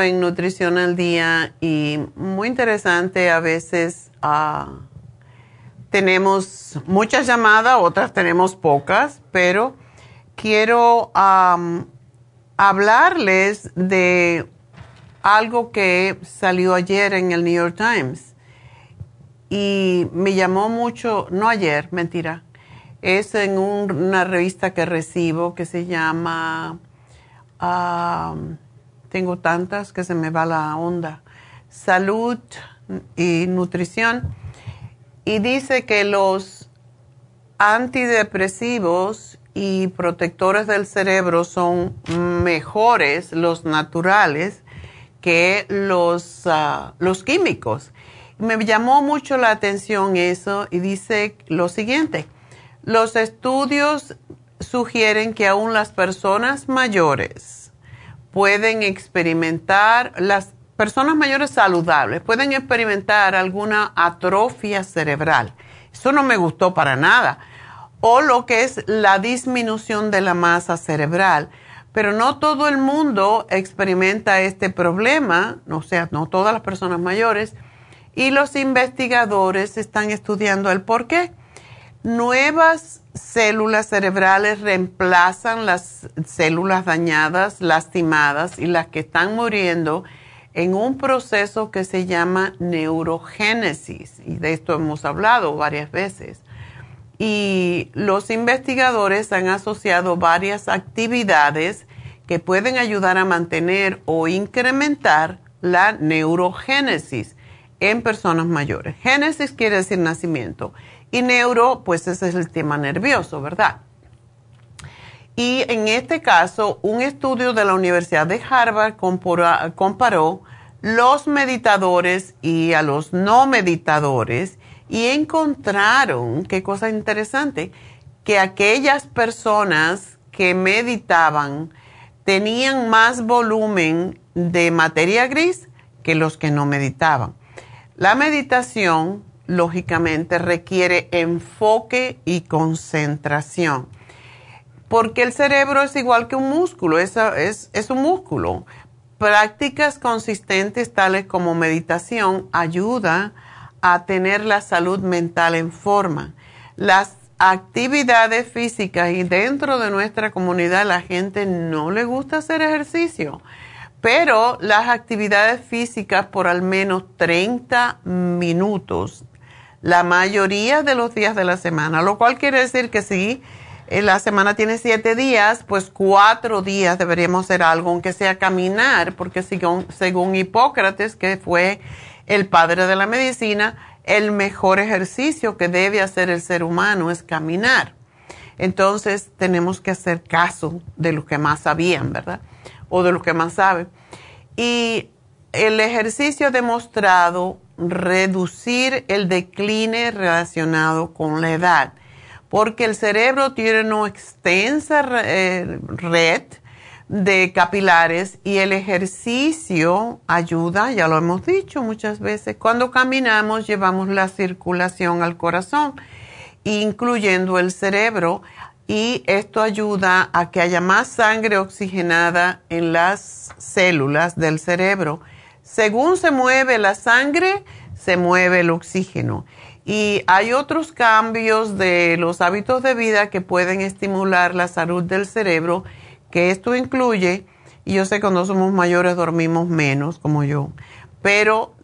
En Nutrición al Día y muy interesante, a veces ah, tenemos muchas llamadas, otras tenemos pocas, pero quiero hablarles de algo que salió ayer en el New York Times. Y me llamó mucho, no ayer, mentira, es en una revista que recibo que se llama tengo tantas que se me va la onda. Salud y nutrición. Y dice que los antidepresivos y protectores del cerebro son mejores, los naturales, que los, ah, los químicos. Me llamó mucho la atención eso y dice lo siguiente, los estudios sugieren que aún las personas mayores pueden experimentar, las personas mayores saludables pueden experimentar alguna atrofia cerebral. Eso no me gustó para nada. O lo que es la disminución de la masa cerebral. Pero no todo el mundo experimenta este problema, o sea, no todas las personas mayores. Y los investigadores están estudiando el por qué. Nuevas células cerebrales reemplazan las células dañadas, lastimadas y las que están muriendo en un proceso que se llama neurogénesis. Y de esto hemos hablado varias veces. Y los investigadores han asociado varias actividades que pueden ayudar a mantener o incrementar la neurogénesis en personas mayores. Génesis quiere decir nacimiento y neuro, pues ese es el tema nervioso, ¿verdad? Y en este caso, un estudio de la Universidad de Harvard comparó los meditadores y a los no meditadores y encontraron, qué cosa interesante, que aquellas personas que meditaban tenían más volumen de materia gris que los que no meditaban. La meditación lógicamente requiere enfoque y concentración. Porque el cerebro es igual que un músculo, es, es, un músculo. Prácticas consistentes tales como meditación ayuda a tener la salud mental en forma. Las actividades físicas y dentro de nuestra comunidad la gente no le gusta hacer ejercicio pero las actividades físicas por al menos 30 minutos la mayoría de los días de la semana, lo cual quiere decir que si eh, la semana tiene siete días, pues cuatro días deberíamos hacer algo, aunque sea caminar, porque según, según Hipócrates, que fue el padre de la medicina, el mejor ejercicio que debe hacer el ser humano es caminar. Entonces tenemos que hacer caso de los que más sabían, ¿verdad? O de los que más saben. Y el ejercicio demostrado reducir el decline relacionado con la edad, porque el cerebro tiene una extensa eh, red de capilares y el ejercicio ayuda, ya lo hemos dicho muchas veces, cuando caminamos llevamos la circulación al corazón, incluyendo el cerebro, y esto ayuda a que haya más sangre oxigenada en las células del cerebro. Según se mueve la sangre, se mueve el oxígeno. Y hay otros cambios de los hábitos de vida que pueden estimular la salud del cerebro que esto incluye, y yo sé que cuando somos mayores dormimos menos, como yo, pero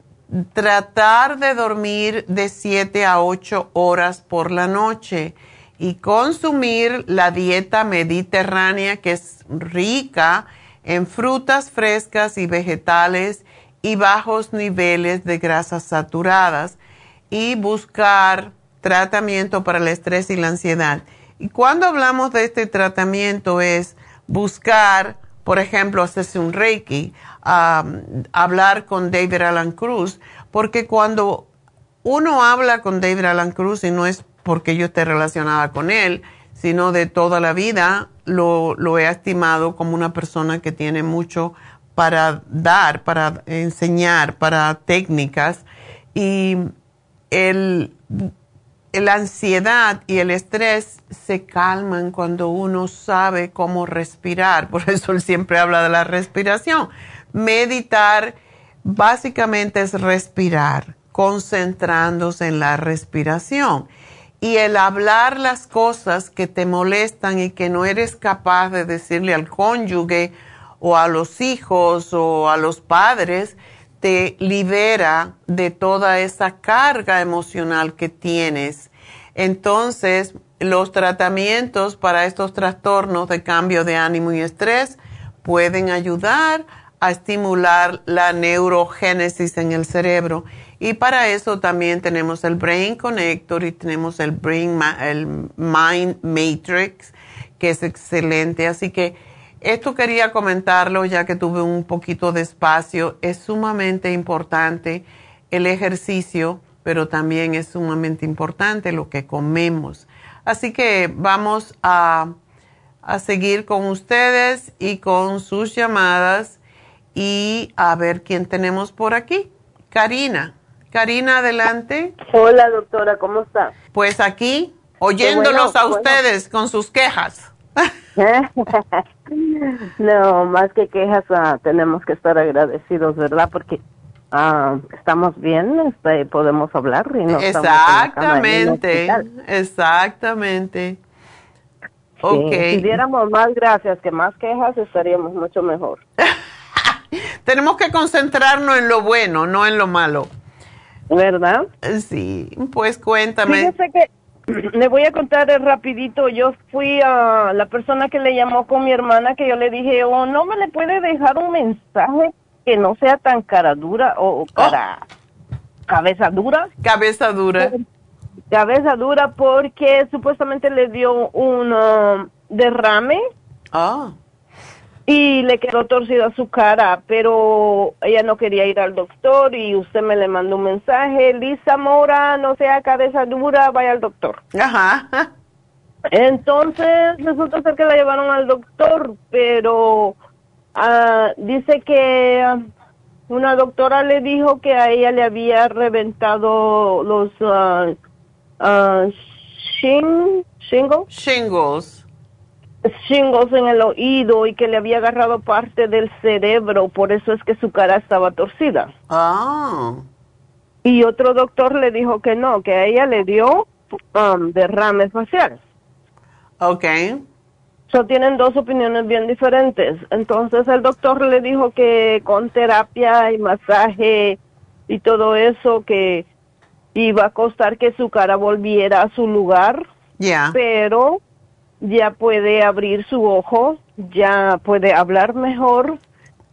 tratar de dormir de 7 a 8 horas por la noche y consumir la dieta mediterránea que es rica en frutas frescas y vegetales y bajos niveles de grasas saturadas y buscar tratamiento para el estrés y la ansiedad. Y cuando hablamos de este tratamiento es buscar, por ejemplo, hacerse un Reiki, hablar con David Alan Cruz, porque cuando uno habla con David Alan Cruz, y no es porque yo esté relacionada con él, sino de toda la vida, lo, lo he estimado como una persona que tiene mucho para dar, para enseñar, para técnicas. Y el la ansiedad y el estrés se calman cuando uno sabe cómo respirar. Por eso él siempre habla de la respiración. Meditar básicamente es respirar, concentrándose en la respiración. Y el hablar las cosas que te molestan y que no eres capaz de decirle al cónyuge o a los hijos o a los padres, te libera de toda esa carga emocional que tienes. Entonces, los tratamientos para estos trastornos de cambio de ánimo y estrés pueden ayudar a estimular la neurogénesis en el cerebro. Y para eso también tenemos el Brain Connector y tenemos el, Brain el Mind Matrix, que es excelente. Así que esto quería comentarlo ya que tuve un poquito de espacio. Es sumamente importante el ejercicio, pero también es sumamente importante lo que comemos. Así que vamos a, a seguir con ustedes y con sus llamadas y a ver quién tenemos por aquí. Karina. Karina, adelante. Hola, doctora, ¿cómo está? Pues aquí, oyéndolos a ustedes con sus quejas. no, más que quejas, ah, tenemos que estar agradecidos, ¿verdad? Porque ah, estamos bien, este, podemos hablar y no Exactamente, exactamente. Si diéramos más gracias que más quejas, estaríamos mucho mejor. tenemos que concentrarnos en lo bueno, no en lo malo. ¿Verdad? Sí, pues cuéntame. Fíjese que le voy a contar rapidito. Yo fui a la persona que le llamó con mi hermana que yo le dije, oh, no me le puede dejar un mensaje que no sea tan cara dura o, cara cabeza dura. Cabeza dura. Cabeza dura porque supuestamente le dio un um, derrame. Ah y le quedó torcida su cara, pero ella no quería ir al doctor y usted me le mandó un mensaje, Lisa Mora, no sea cabeza dura, vaya al doctor. Ajá. Entonces resulta ser que la llevaron al doctor, pero ah, dice que ah, una doctora le dijo que a ella le había reventado los uh, shingles chingos en el oído y que le había agarrado parte del cerebro, por eso es que su cara estaba torcida. Ah. Y otro doctor le dijo que no, que a ella le dio um, derrames faciales. Ok. So, tienen dos opiniones bien diferentes. Entonces el doctor le dijo que con terapia y masaje y todo eso que iba a costar que su cara volviera a su lugar. Ya. Pero ya puede abrir su ojo, ya puede hablar mejor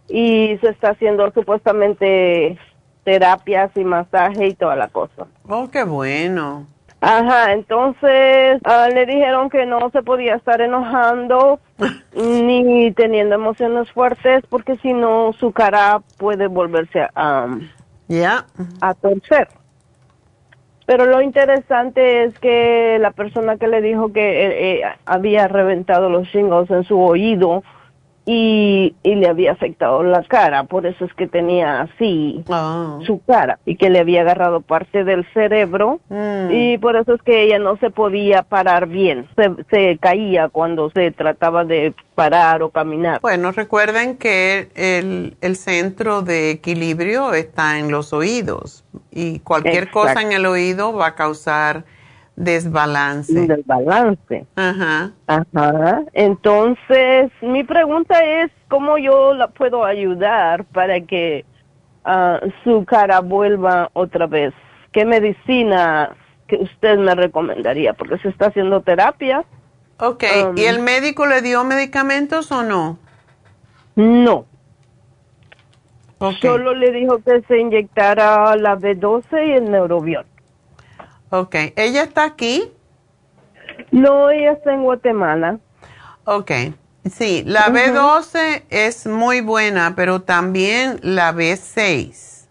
y se está haciendo supuestamente terapias y masaje y toda la cosa. Oh, qué bueno. Ajá, entonces ah, le dijeron que no se podía estar enojando ni teniendo emociones fuertes porque si no su cara puede volverse a, Ya. a torcer. Pero lo interesante es que la persona que le dijo que eh, eh, había reventado los shingles en su oído y, y le había afectado la cara, por eso es que tenía así su cara y que le había agarrado parte del cerebro Mm. y por eso es que ella no se podía parar bien, se, se caía cuando se trataba de parar o caminar. Bueno, recuerden que el, el centro de equilibrio está en los oídos y cualquier Exacto. cosa en el oído va a causar desbalance. Desbalance. Ajá. Ajá. Entonces, mi pregunta es cómo yo la puedo ayudar para que ah, su cara vuelva otra vez. ¿Qué medicina que usted me recomendaría? Porque se está haciendo terapia. Ok, Um, ¿y el médico le dio medicamentos o no? No. Solo le dijo que se inyectara la B12 y el neurobión. Ok, ¿ella está aquí? No, ella está en Guatemala. Ok, sí, la B12 es muy buena, pero también la B6.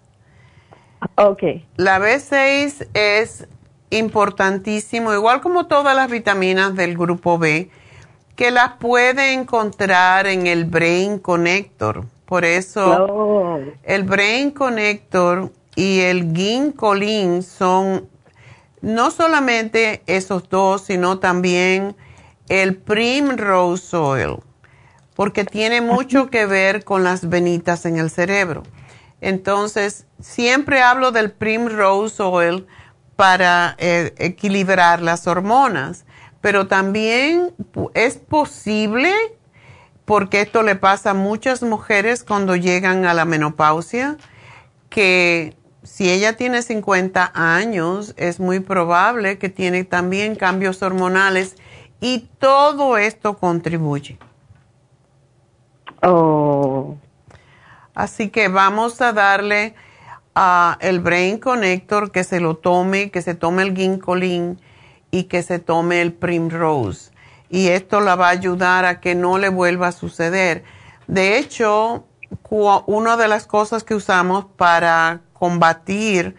Ok. La B6 es importantísimo, igual como todas las vitaminas del grupo B, que las puede encontrar en el Brain Connector. Por eso Oh. el Brain Connector y el Ginkolin son no solamente esos dos, sino también el Primrose Oil, porque tiene mucho que ver con las venitas en el cerebro. Entonces, siempre hablo del Primrose Oil para eh, equilibrar las hormonas, pero también es posible, porque esto le pasa a muchas mujeres cuando llegan a la menopausia, que si ella tiene 50 años, es muy probable que tiene también cambios hormonales y todo esto contribuye. Oh. Así que vamos a darle a el Brain Connector que se lo tome, que se tome el Ginkolin y que se tome el Primrose. Y esto la va a ayudar a que no le vuelva a suceder. De hecho, una de las cosas que usamos para combatir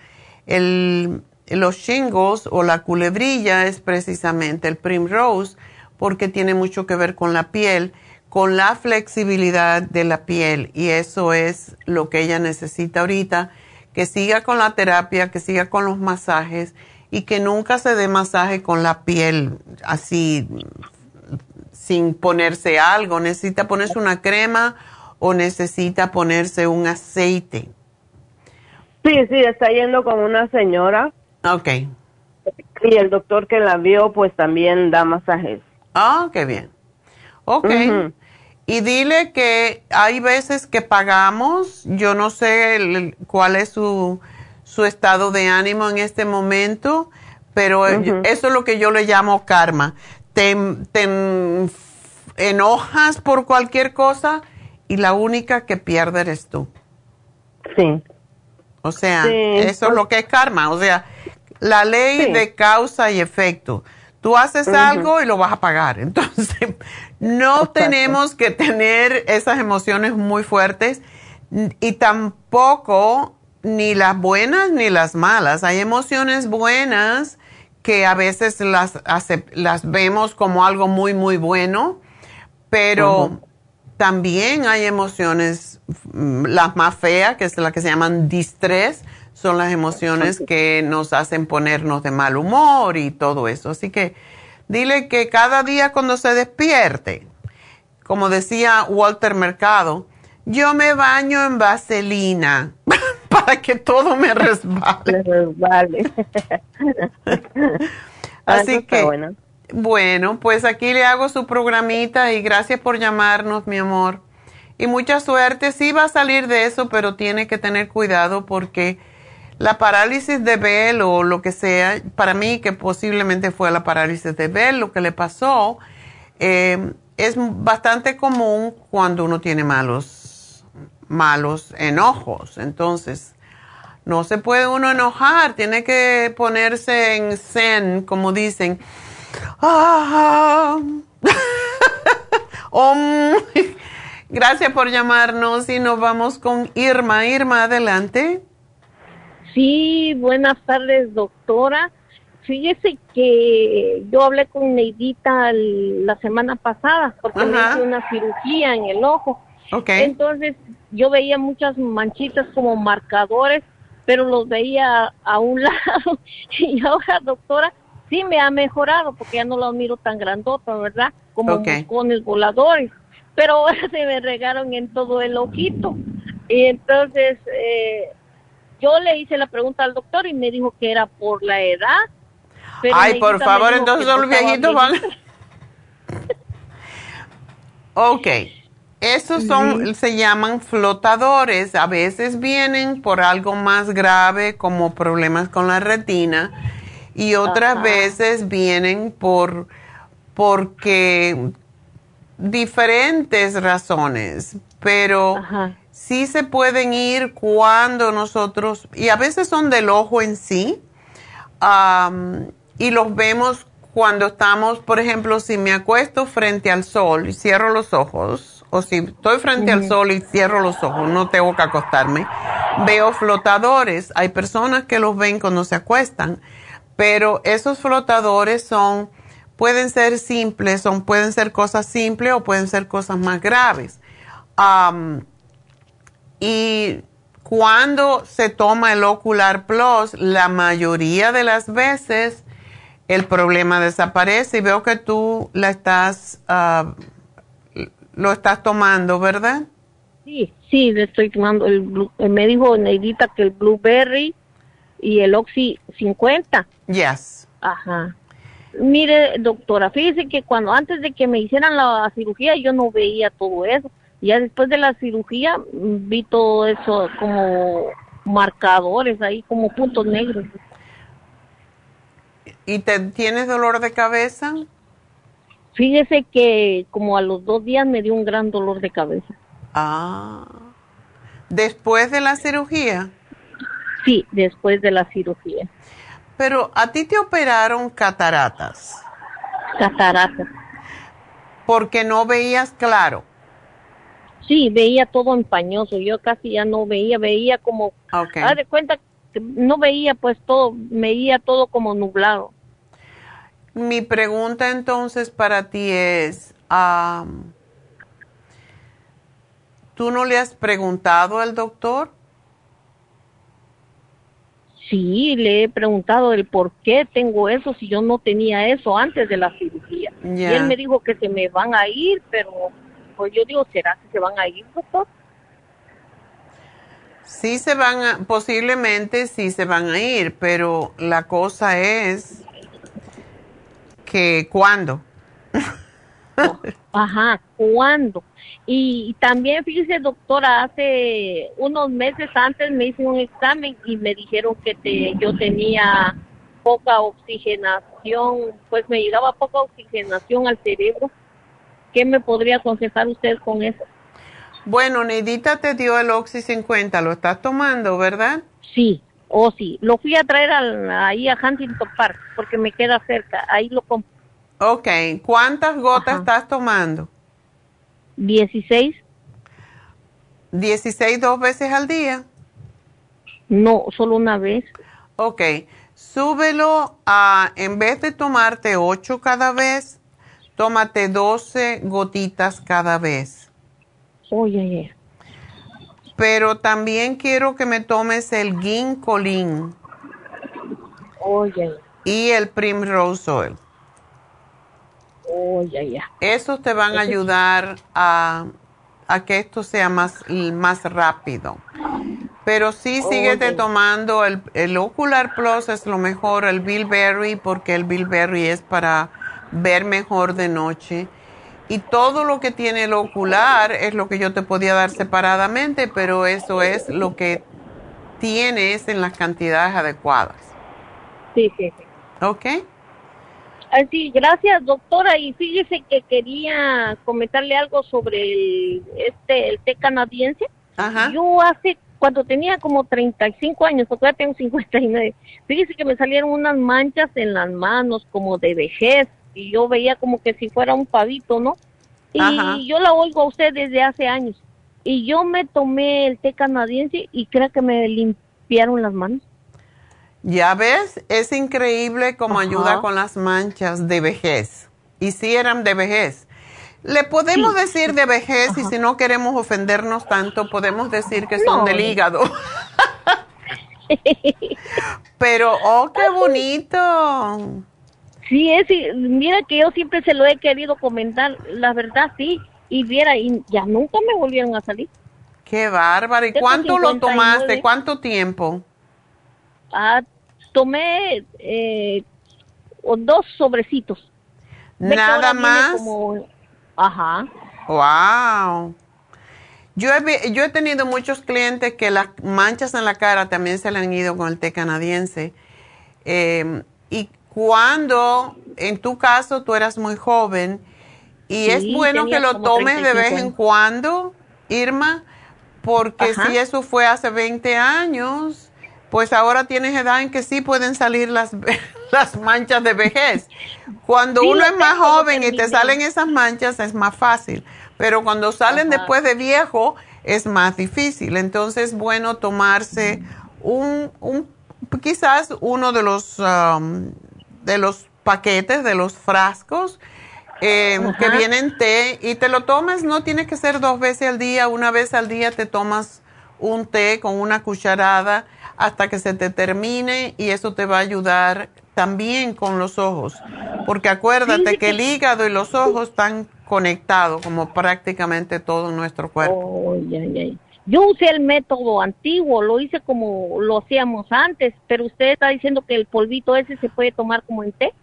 los shingles o la culebrilla es precisamente el Primrose porque tiene mucho que ver con la piel, con la flexibilidad de la piel y eso es lo que ella necesita ahorita, que siga con la terapia, que siga con los masajes y que nunca se dé masaje con la piel así sin ponerse algo, necesita ponerse una crema o necesita ponerse un aceite. Sí, sí, está yendo con una señora Ok. y el doctor que la vio pues también da masajes. Ah, qué bien. Ok. Y dile que hay veces que pagamos, yo no sé el- cuál es su, su estado de ánimo en este momento, pero eso es lo que yo le llamo karma. Te, te en- enojas por cualquier cosa y la única que pierde eres tú. Sí. O sea, Sí, eso es lo que es karma. O sea, la ley Sí. de causa y efecto. Tú haces algo y lo vas a pagar. Entonces, no tenemos que tener esas emociones muy fuertes y tampoco ni las buenas ni las malas. Hay emociones buenas que a veces las, las vemos como algo muy, muy bueno, pero también hay emociones, mm, las más feas, que es la que se llaman distrés, son las emociones que nos hacen ponernos de mal humor y todo eso. Así que dile que cada día cuando se despierte, como decía Walter Mercado, yo me baño en vaselina para que todo me resbale. resbale. Ah, Así está que bueno. Bueno, pues aquí le hago su programita y gracias por llamarnos, mi amor. Y mucha suerte, sí va a salir de eso, pero tiene que tener cuidado porque la parálisis de Bell o lo que sea, para mí que posiblemente fue la parálisis de Bell, lo que le pasó, eh, es bastante común cuando uno tiene malos, malos enojos. Entonces, no se puede uno enojar, tiene que ponerse en zen, como dicen. Ah, Gracias por llamarnos y nos vamos con Irma. Irma, adelante. Sí, buenas tardes, doctora. Fíjese que yo hablé con Neidita la semana pasada porque me hice una cirugía en el ojo. Okay. Entonces yo veía muchas manchitas como marcadores, pero los veía a un lado. y ahora, doctora, sí me ha mejorado porque ya no lo miro tan grandota, ¿verdad? Como con el voladores. Pero ahora se me regaron en todo el ojito. Y entonces eh, yo le hice la pregunta al doctor y me dijo que era por la edad. Ay, por favor, entonces los viejitos van. ok. Esos son, se llaman flotadores. A veces vienen por algo más grave como problemas con la retina y otras veces vienen por porque diferentes razones, pero sí se pueden ir cuando nosotros, y a veces son del ojo en sí, y los vemos cuando estamos, por ejemplo, si me acuesto frente al sol y cierro los ojos, o si estoy frente al sol y cierro los ojos, no tengo que acostarme, veo flotadores. Hay personas que los ven cuando se acuestan, pero esos flotadores son pueden ser simples, son, pueden ser cosas simples o pueden ser cosas más graves. y cuando se toma el Ocular Plus, la mayoría de las veces el problema desaparece y veo que tú la estás, ah, lo estás tomando, ¿verdad? Sí, sí, le estoy tomando. El, me dijo Neidita que el Blueberry y el Oxy 50. Yes. Ajá. Mire, doctora, fíjese que cuando antes de que me hicieran la cirugía yo no veía todo eso. Ya después de la cirugía mm, vi todo eso como marcadores ahí, como puntos negros. ¿Y te tienes dolor de cabeza? Fíjese que como a los dos días me dio un gran dolor de cabeza. Ah. ¿Después de la cirugía? Sí, después de la cirugía. Pero a ti te operaron cataratas. Cataratas. Porque no veías claro. Sí, veía todo empañoso. Yo casi ya no veía, veía como. Okay. Haz de cuenta que no veía pues todo, veía todo como nublado. Mi pregunta entonces para ti es, ¿tú no le has preguntado al doctor? Sí, le he preguntado el por qué tengo eso si yo no tenía eso antes de la cirugía. Y él me dijo que se me van a ir, pero pues yo digo, ¿será que se van a ir, doctor? Sí se van a, posiblemente sí se van a ir, pero la cosa es que ¿cuándo? Ajá, ¿cuándo? Y también, fíjese, doctora, hace unos meses antes me hice un examen y me dijeron que te, yo tenía poca oxigenación, pues me llegaba poca oxigenación al cerebro. ¿Qué me podría aconsejar usted con eso? Bueno, Neidita te dio el Oxy 50, lo estás tomando, ¿verdad? Sí, o oh, sí. Lo fui a traer ahí a Huntington Park porque me queda cerca, ahí lo compré. Ok, ¿cuántas gotas estás tomando? 16. ¿16 dos veces al día? No, solo una vez. Ok, súbelo a, en vez de tomarte 8 cada vez, tómate 12 gotitas cada vez. Oye, Pero también quiero que me tomes el ginkolin. Oye. Y el primrose oil. Oh, ya, ya. Esos te van a ayudar a, que esto sea más, más rápido. Pero sí, síguete tomando el, el Ocular Plus, es lo mejor, el Bilberry, porque el Bilberry es para ver mejor de noche. Y todo lo que tiene el ocular es lo que yo te podía dar separadamente, pero eso es lo que tienes en las cantidades adecuadas. Sí, sí, sí. ¿Ok? Así, gracias doctora. Y fíjese que quería comentarle algo sobre el, este, el té canadiense. Ajá. Yo hace, cuando tenía como 35 años, porque ya tengo 59, fíjese que me salieron unas manchas en las manos como de vejez y yo veía como que si fuera un pavito, ¿no? Y Ajá. yo la oigo a usted desde hace años. Y yo me tomé el té canadiense y creo que me limpiaron las manos. Ya ves, es increíble cómo ayuda con las manchas de vejez. Y si eran de vejez. Le podemos decir de vejez y si no queremos ofendernos tanto, podemos decir que son No. del hígado. Pero, oh, qué bonito. Sí, es, y mira que yo siempre se lo he querido comentar, la verdad sí, y viera, y ya nunca me volvieron a salir. Qué bárbaro. ¿Y cuánto lo 59. tomaste? ¿Cuánto tiempo? Ah, tomé eh, dos sobrecitos. Nada más. como- ajá. Wow. Yo he, yo he tenido muchos clientes que las manchas en la cara también se le han ido con el té canadiense. Eh, y cuando, en tu caso, tú eras muy joven, y Sí, es bueno que lo tomes de 35 vez en cuando, Irma, porque Ajá. si eso fue hace 20 años, pues ahora tienes edad en que sí pueden salir las, las manchas de vejez. Cuando Sí, uno es más joven y te salen esas manchas es más fácil, pero cuando salen Ajá. después de viejo es más difícil. Entonces es bueno tomarse un, un quizás uno de los um, de los paquetes, de los frascos eh, Ajá. que vienen té y te lo tomas, no tiene que ser dos veces al día, una vez al día te tomas un té con una cucharada hasta que se te termine y eso te va a ayudar también con los ojos, porque acuérdate que el hígado y los ojos están conectados como prácticamente todo nuestro cuerpo. Oh. Yo usé el método antiguo, lo hice como lo hacíamos antes, pero usted está diciendo que el polvito ese se puede tomar como en té.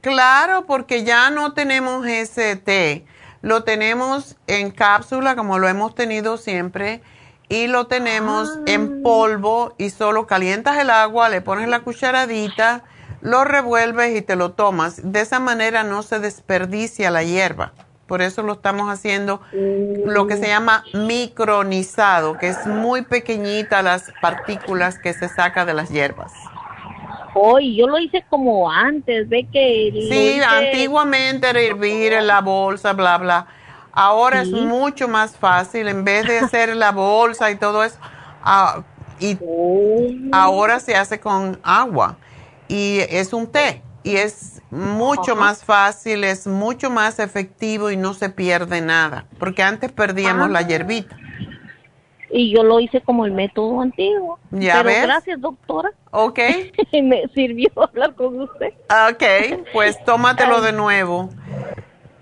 Claro, porque ya no tenemos ese té. Lo tenemos en cápsula, como lo hemos tenido siempre, y lo tenemos Ah. en polvo y solo calientas el agua, le pones la cucharadita, lo revuelves y te lo tomas. De esa manera no se desperdicia la hierba. Por eso lo estamos haciendo lo que se llama micronizado, que es muy pequeñita las partículas que se saca de las hierbas. Hoy yo lo hice como antes, ve que Sí, hice- antiguamente era hervir en la bolsa, bla, bla. Ahora es mucho más fácil, en vez de hacer la bolsa y todo eso, ah, y Oh. ahora se hace con agua. Y es un té, y es mucho Ajá. más fácil, es mucho más efectivo y no se pierde nada, porque antes perdíamos la hierbita. y yo lo hice como el método antiguo. Ya Pero ves. gracias, doctora. ¿Ok? Me sirvió hablar con usted. Ok, pues tómatelo de nuevo.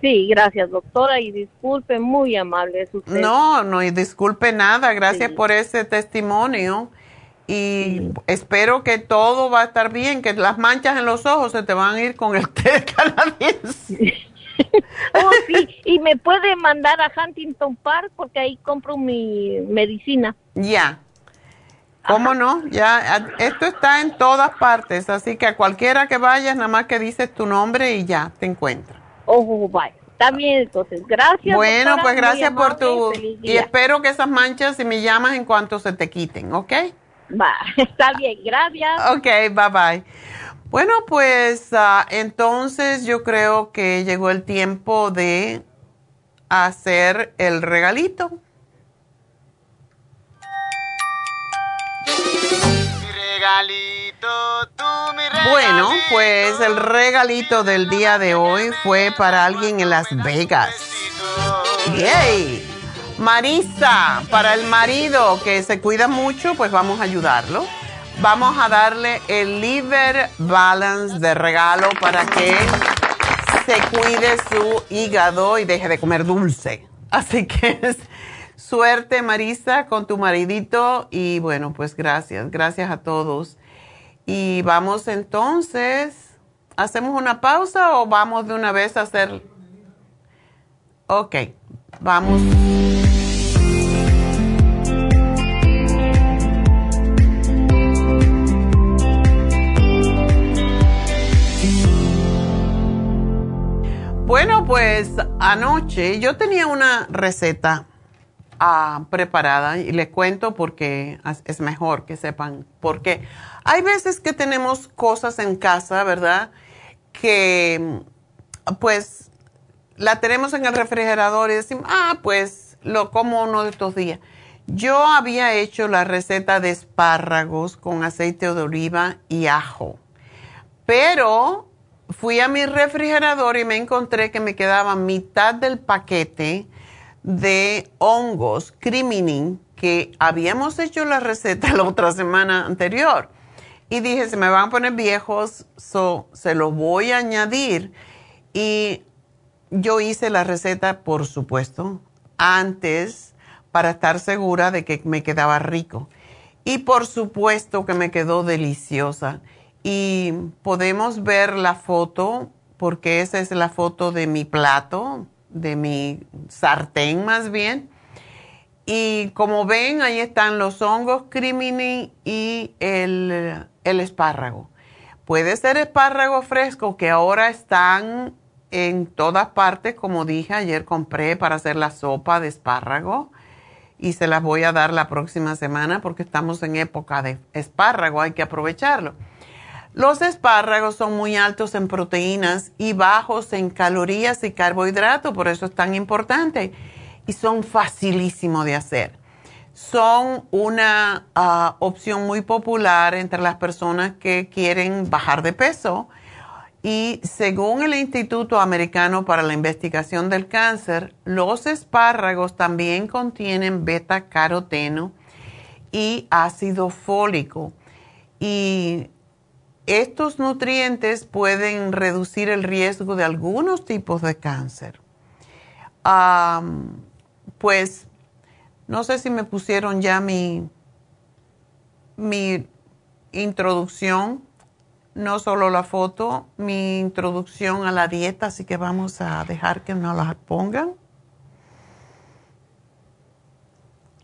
Sí, gracias, doctora, y disculpe, muy amable es usted. No, no, y disculpe nada, gracias por ese testimonio. Y espero que todo va a estar bien, que las manchas en los ojos se te van a ir con el té canadiense. Oh, sí, y me puede mandar a Huntington Park porque ahí compro mi medicina. Ya. ¿Cómo no? Ya, esto está en todas partes, así que a cualquiera que vayas, nada más que dices tu nombre y ya te encuentra. Oh, bye. Está bien, entonces. Gracias. Bueno, doctora, pues gracias por tu... Y espero que esas manchas, si me llamas, en cuanto se te quiten, ¿ok? Va, está bien, gracias. Ok, bye bye. Bueno, pues ah, entonces yo creo que llegó el tiempo de hacer el regalito. Bueno, pues el regalito del día de hoy fue para alguien en Las Vegas. ¡Yay! Marisa, para el marido que se cuida mucho, pues vamos a ayudarlo. Vamos a darle el Liver Balance de regalo para que se cuide su hígado y deje de comer dulce. Así que es suerte, Marisa, con tu maridito. Y bueno, pues gracias, gracias a todos. Y vamos entonces ¿Hacemos una pausa o vamos de una vez a hacer? Ok, vamos. Bueno, pues anoche yo tenía una receta ah, preparada y les cuento porque es mejor que sepan por qué. Hay veces que tenemos cosas en casa, ¿verdad? Que pues la tenemos en el refrigerador y decimos, ah, pues lo como uno de estos días. Yo había hecho la receta de espárragos con aceite de oliva y ajo, pero fui a mi refrigerador y me encontré que me quedaba mitad del paquete de hongos criminin que habíamos hecho la receta la otra semana anterior. Y dije, se me van a poner viejos, se los voy a añadir. Y yo hice la receta, por supuesto, antes para estar segura de que me quedaba rico. Y por supuesto que me quedó deliciosa y podemos ver la foto, porque esa es la foto de mi plato, de mi sartén más bien. Y como ven, ahí están los hongos crimini y el, el espárrago. Puede ser espárrago fresco que ahora están en todas partes, como dije, ayer compré para hacer la sopa de espárrago y se las voy a dar la próxima semana porque estamos en época de espárrago, hay que aprovecharlo. Los espárragos son muy altos en proteínas y bajos en calorías y carbohidratos, por eso es tan importante. Y son facilísimos de hacer. Son una ah, opción muy popular entre las personas que quieren bajar de peso. Y según el Instituto Americano para la Investigación del Cáncer, los espárragos también contienen beta caroteno y ácido fólico. Y estos nutrientes pueden reducir el riesgo de algunos tipos de cáncer. pues no sé si me pusieron ya mi, mi introducción, no solo la foto, mi introducción a la dieta, así que vamos a dejar que nos la pongan.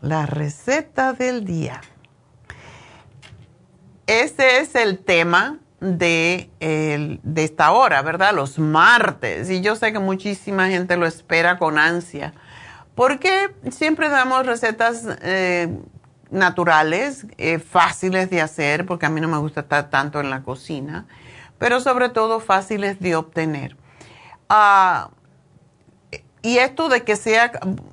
La receta del día. Ese es el tema de, de esta hora, ¿verdad? Los martes. Y yo sé que muchísima gente lo espera con ansia. Porque siempre damos recetas eh, naturales, eh, fáciles de hacer, porque a mí no me gusta estar tanto en la cocina, pero sobre todo fáciles de obtener. Ah, y esto de que sea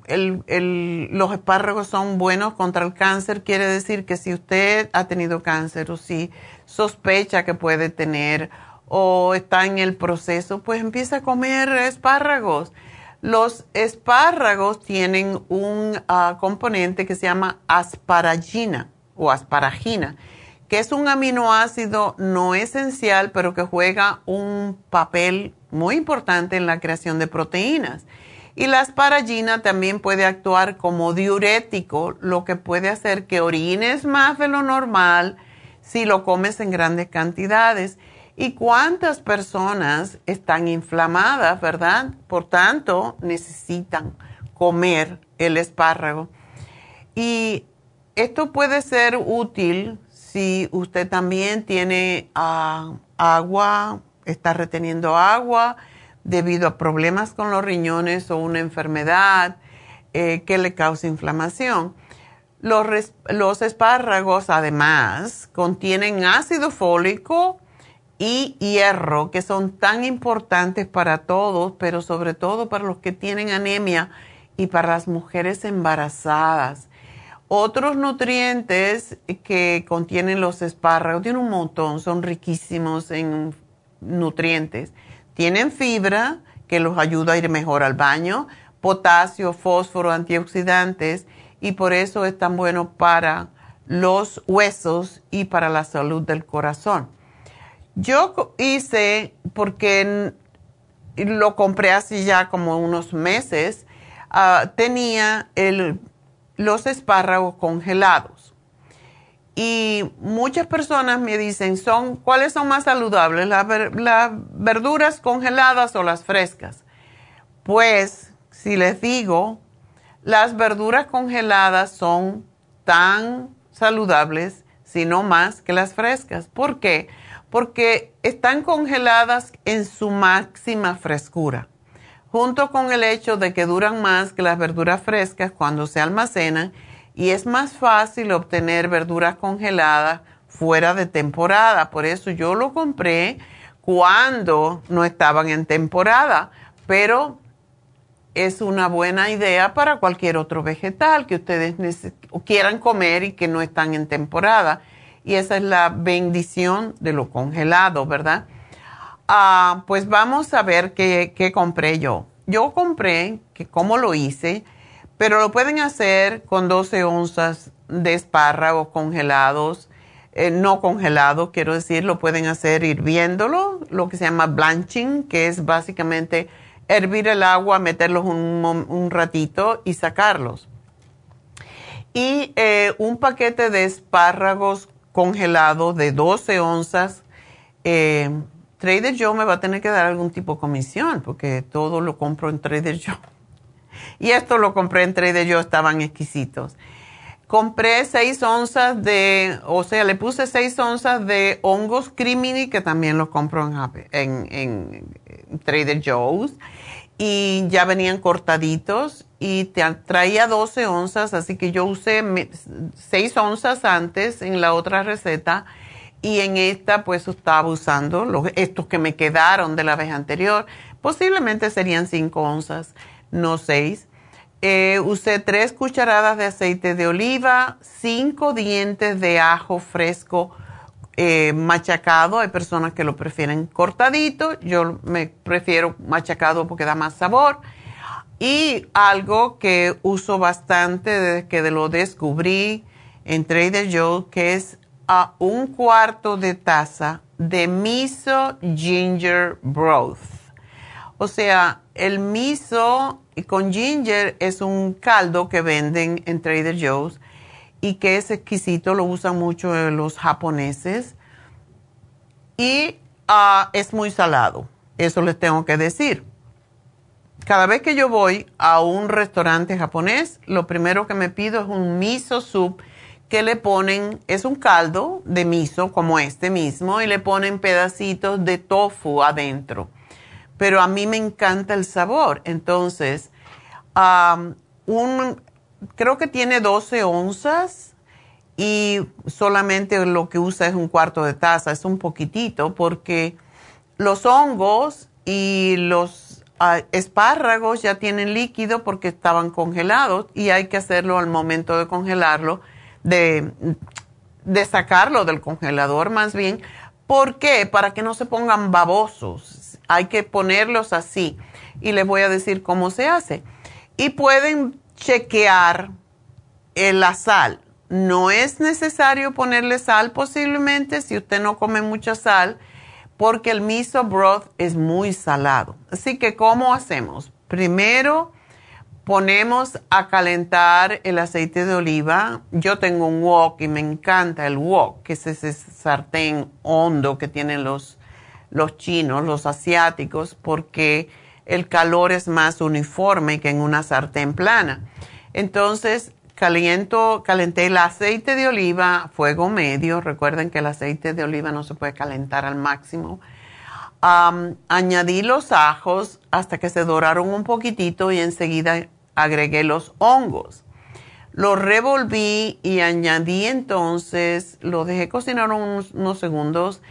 los espárragos son buenos contra el cáncer quiere decir que si usted ha tenido cáncer o si sospecha que puede tener o está en el proceso, pues empieza a comer espárragos. Los espárragos tienen un ah, componente que se llama asparagina o asparagina, que es un aminoácido no esencial, pero que juega un papel muy importante en la creación de proteínas. Y la asparagina también puede actuar como diurético, lo que puede hacer que orines más de lo normal si lo comes en grandes cantidades. ¿Y cuántas personas están inflamadas, verdad? Por tanto, necesitan comer el espárrago. Y esto puede ser útil si usted también tiene ah, agua, está reteniendo agua debido a problemas con los riñones o una enfermedad eh, que le causa inflamación. Los, los, espárragos además contienen ácido fólico y hierro, que son tan importantes para todos, pero sobre todo para los que tienen anemia y para las mujeres embarazadas. Otros nutrientes que contienen los espárragos, tienen un montón, son riquísimos en nutrientes tienen fibra, que los ayuda a ir mejor al baño, potasio, fósforo, antioxidantes, y por eso es tan bueno para los huesos y para la salud del corazón. Yo hice, porque lo compré hace ya como unos meses, ah, tenía los espárragos congelados. Y muchas personas me dicen, son, ¿cuáles son más saludables, las verduras congeladas o las frescas? Pues, si les digo, las verduras congeladas son tan saludables, si no más, que las frescas. ¿Por qué? Porque están congeladas en su máxima frescura, junto con el hecho de que duran más que las verduras frescas cuando se almacenan y es más fácil obtener verduras congeladas fuera de temporada. Por eso yo lo compré cuando no estaban en temporada, pero es una buena idea para cualquier otro vegetal que ustedes quieran comer y que no están en temporada. Y esa es la bendición de lo congelado, ¿verdad? Ah, pues vamos a ver qué, qué compré yo. Yo compré, que cómo lo hice, pero lo pueden hacer con 12 onzas de espárragos congelados, eh, no congelados, quiero decir, lo pueden hacer hirviéndolo, lo que se llama blanching, que es básicamente hervir el agua, meterlos un, ratito y sacarlos. Y eh, un paquete de espárragos congelados de 12 onzas. Eh, Trader Joe me va a tener que dar algún tipo de comisión porque todo lo compro en Trader Joe. Y esto lo compré en Trader Joe, estaban exquisitos. Compré 6 onzas de, o sea, le puse 6 onzas de hongos crimini, que también los compro en, en, Trader Joe's. Y ya venían cortaditos y traía 12 onzas, así que yo usé 6 onzas antes en la otra receta y en esta pues estaba usando los, estos que me quedaron de la vez anterior. Posiblemente serían 5 onzas no seis. Eh, usé tres cucharadas de aceite de oliva, cinco dientes de ajo fresco eh, machacado. Hay personas que lo prefieren cortadito. Yo me prefiero machacado porque da más sabor. Y algo que uso bastante desde que lo descubrí en Trader Joe, que es a un cuarto de taza de miso ginger broth. O sea, el miso con ginger es un caldo que venden en Trader Joe's y que es exquisito, lo usan mucho los japoneses y ah, es muy salado, eso les tengo que decir. Cada vez que yo voy a un restaurante japonés, lo primero que me pido es un miso soup que le ponen, es un caldo de miso como este mismo y le ponen pedacitos de tofu adentro pero a mí me encanta el sabor. Entonces, un, creo que tiene 12 onzas y solamente lo que usa es un cuarto de taza, es un poquitito, porque los hongos y los ah, espárragos ya tienen líquido porque estaban congelados y hay que hacerlo al momento de congelarlo, de, de sacarlo del congelador más bien. ¿Por qué? Para que no se pongan babosos hay que ponerlos así. Y les voy a decir cómo se hace. Y pueden chequear la sal. No es necesario ponerle sal posiblemente si usted no come mucha sal, porque el miso broth es muy salado. Así que, ¿cómo hacemos? Primero ponemos a calentar el aceite de oliva. Yo tengo un wok y me encanta el wok, que es ese sartén hondo que tienen los los chinos, los asiáticos, porque el calor es más uniforme que en una sartén plana. Entonces, caliento, calenté el aceite de oliva fuego medio. Recuerden que el aceite de oliva no se puede calentar al máximo. añadí los ajos hasta que se doraron un poquitito y enseguida agregué los hongos. Los revolví y añadí entonces, lo dejé cocinar unos segundos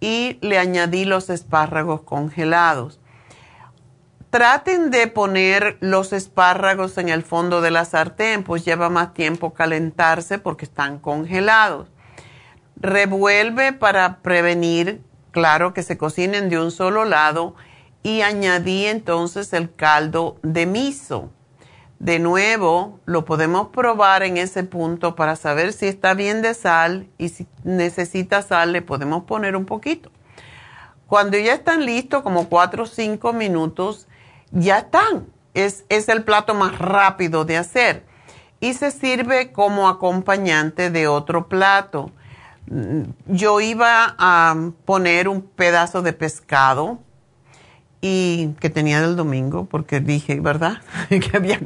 y le añadí los espárragos congelados. Traten de poner los espárragos en el fondo de la sartén, pues lleva más tiempo calentarse porque están congelados. Revuelve para prevenir, claro, que se cocinen de un solo lado y añadí entonces el caldo de miso. De nuevo, lo podemos probar en ese punto para saber si está bien de sal y si necesita sal le podemos poner un poquito. Cuando ya están listos, como 4 o 5 minutos, ya están. Es, es el plato más rápido de hacer. y se sirve como acompañante de otro plato. Mm, yo iba a poner un pedazo de pescado y que tenía del domingo, porque dije, ¿verdad? que había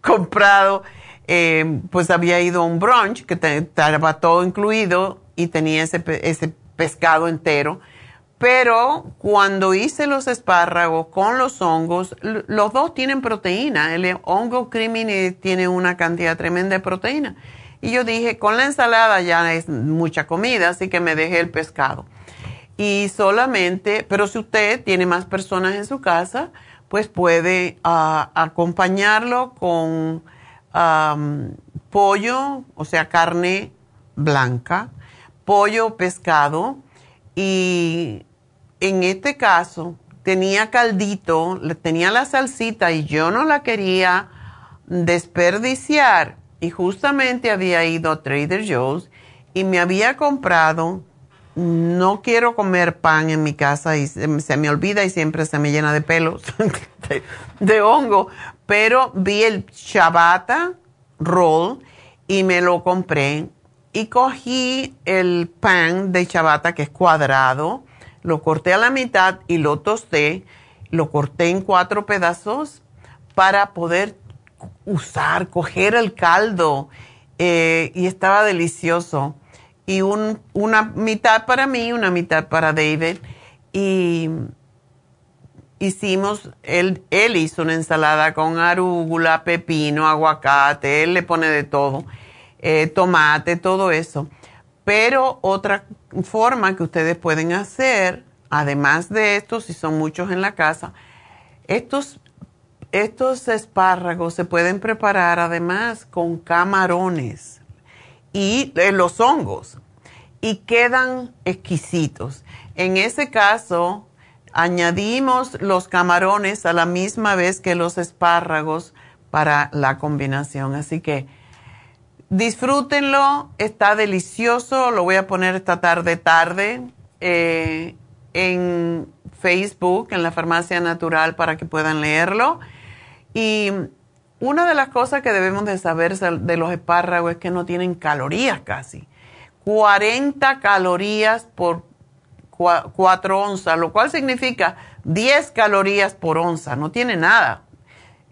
comprado, eh, pues había ido a un brunch que estaba todo incluido y tenía ese, ese pescado entero. Pero cuando hice los espárragos con los hongos, los dos tienen proteína. El hongo crimini tiene una cantidad tremenda de proteína. Y yo dije, con la ensalada ya es mucha comida, así que me dejé el pescado. Y solamente, pero si usted tiene más personas en su casa, pues puede ah, acompañarlo con pollo, o sea, carne blanca, pollo, pescado. Y en este caso tenía caldito, tenía la salsita y yo no la quería desperdiciar y justamente había ido a Trader Joe's y me había comprado, no quiero comer pan en mi casa y se, me olvida y siempre se me llena de pelos, de, hongo, pero vi el chabata roll y me lo compré y cogí el pan de chabata que es cuadrado, lo corté a la mitad y lo tosté, lo corté en cuatro pedazos para poder usar, coger el caldo eh, y estaba delicioso. Y una mitad para mí, una mitad para David. Y hicimos, él, él hizo una ensalada con arúgula, pepino, aguacate, él le pone de todo, eh, tomate, todo eso. Pero otra forma que ustedes pueden hacer, además de esto, si son muchos en la casa, estos estos espárragos se pueden preparar además con camarones y los hongos y quedan exquisitos. En ese caso, añadimos los camarones a la misma vez que los espárragos para la combinación. Así que disfrútenlo, está delicioso, lo voy a poner esta tarde tarde eh, en Facebook, en la Farmacia Natural, para que puedan leerlo. Y una de las cosas que debemos de saber de los espárragos es que no tienen calorías casi. 40 calorías por 4 onzas, lo cual significa 10 calorías por onza, no tiene nada.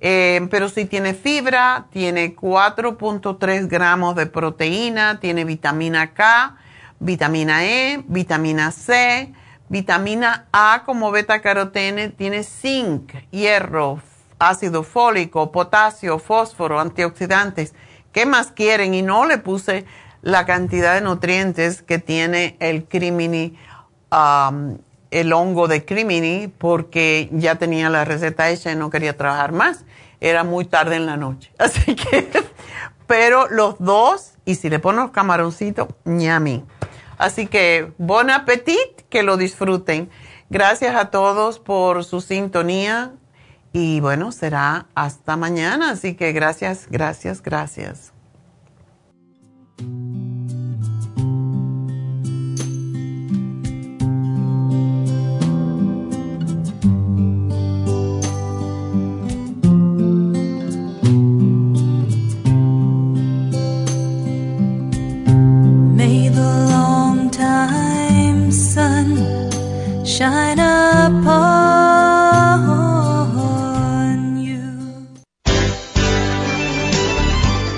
Eh, pero sí tiene fibra, tiene 4.3 gramos de proteína, tiene vitamina K, vitamina E, vitamina C, vitamina A como beta carotene, tiene zinc, hierro, ácido fólico, potasio, fósforo, antioxidantes. ¿Qué más quieren? Y no le puse la cantidad de nutrientes que tiene el crimini, el hongo de crimini, porque ya tenía la receta hecha y no quería trabajar más. Era muy tarde en la noche. Así que, pero los dos, y si le ponen los camaroncitos, ñami. Así que, bon appetit, que lo disfruten. Gracias a todos por su sintonía. Y bueno, será hasta mañana, así que gracias, gracias, gracias.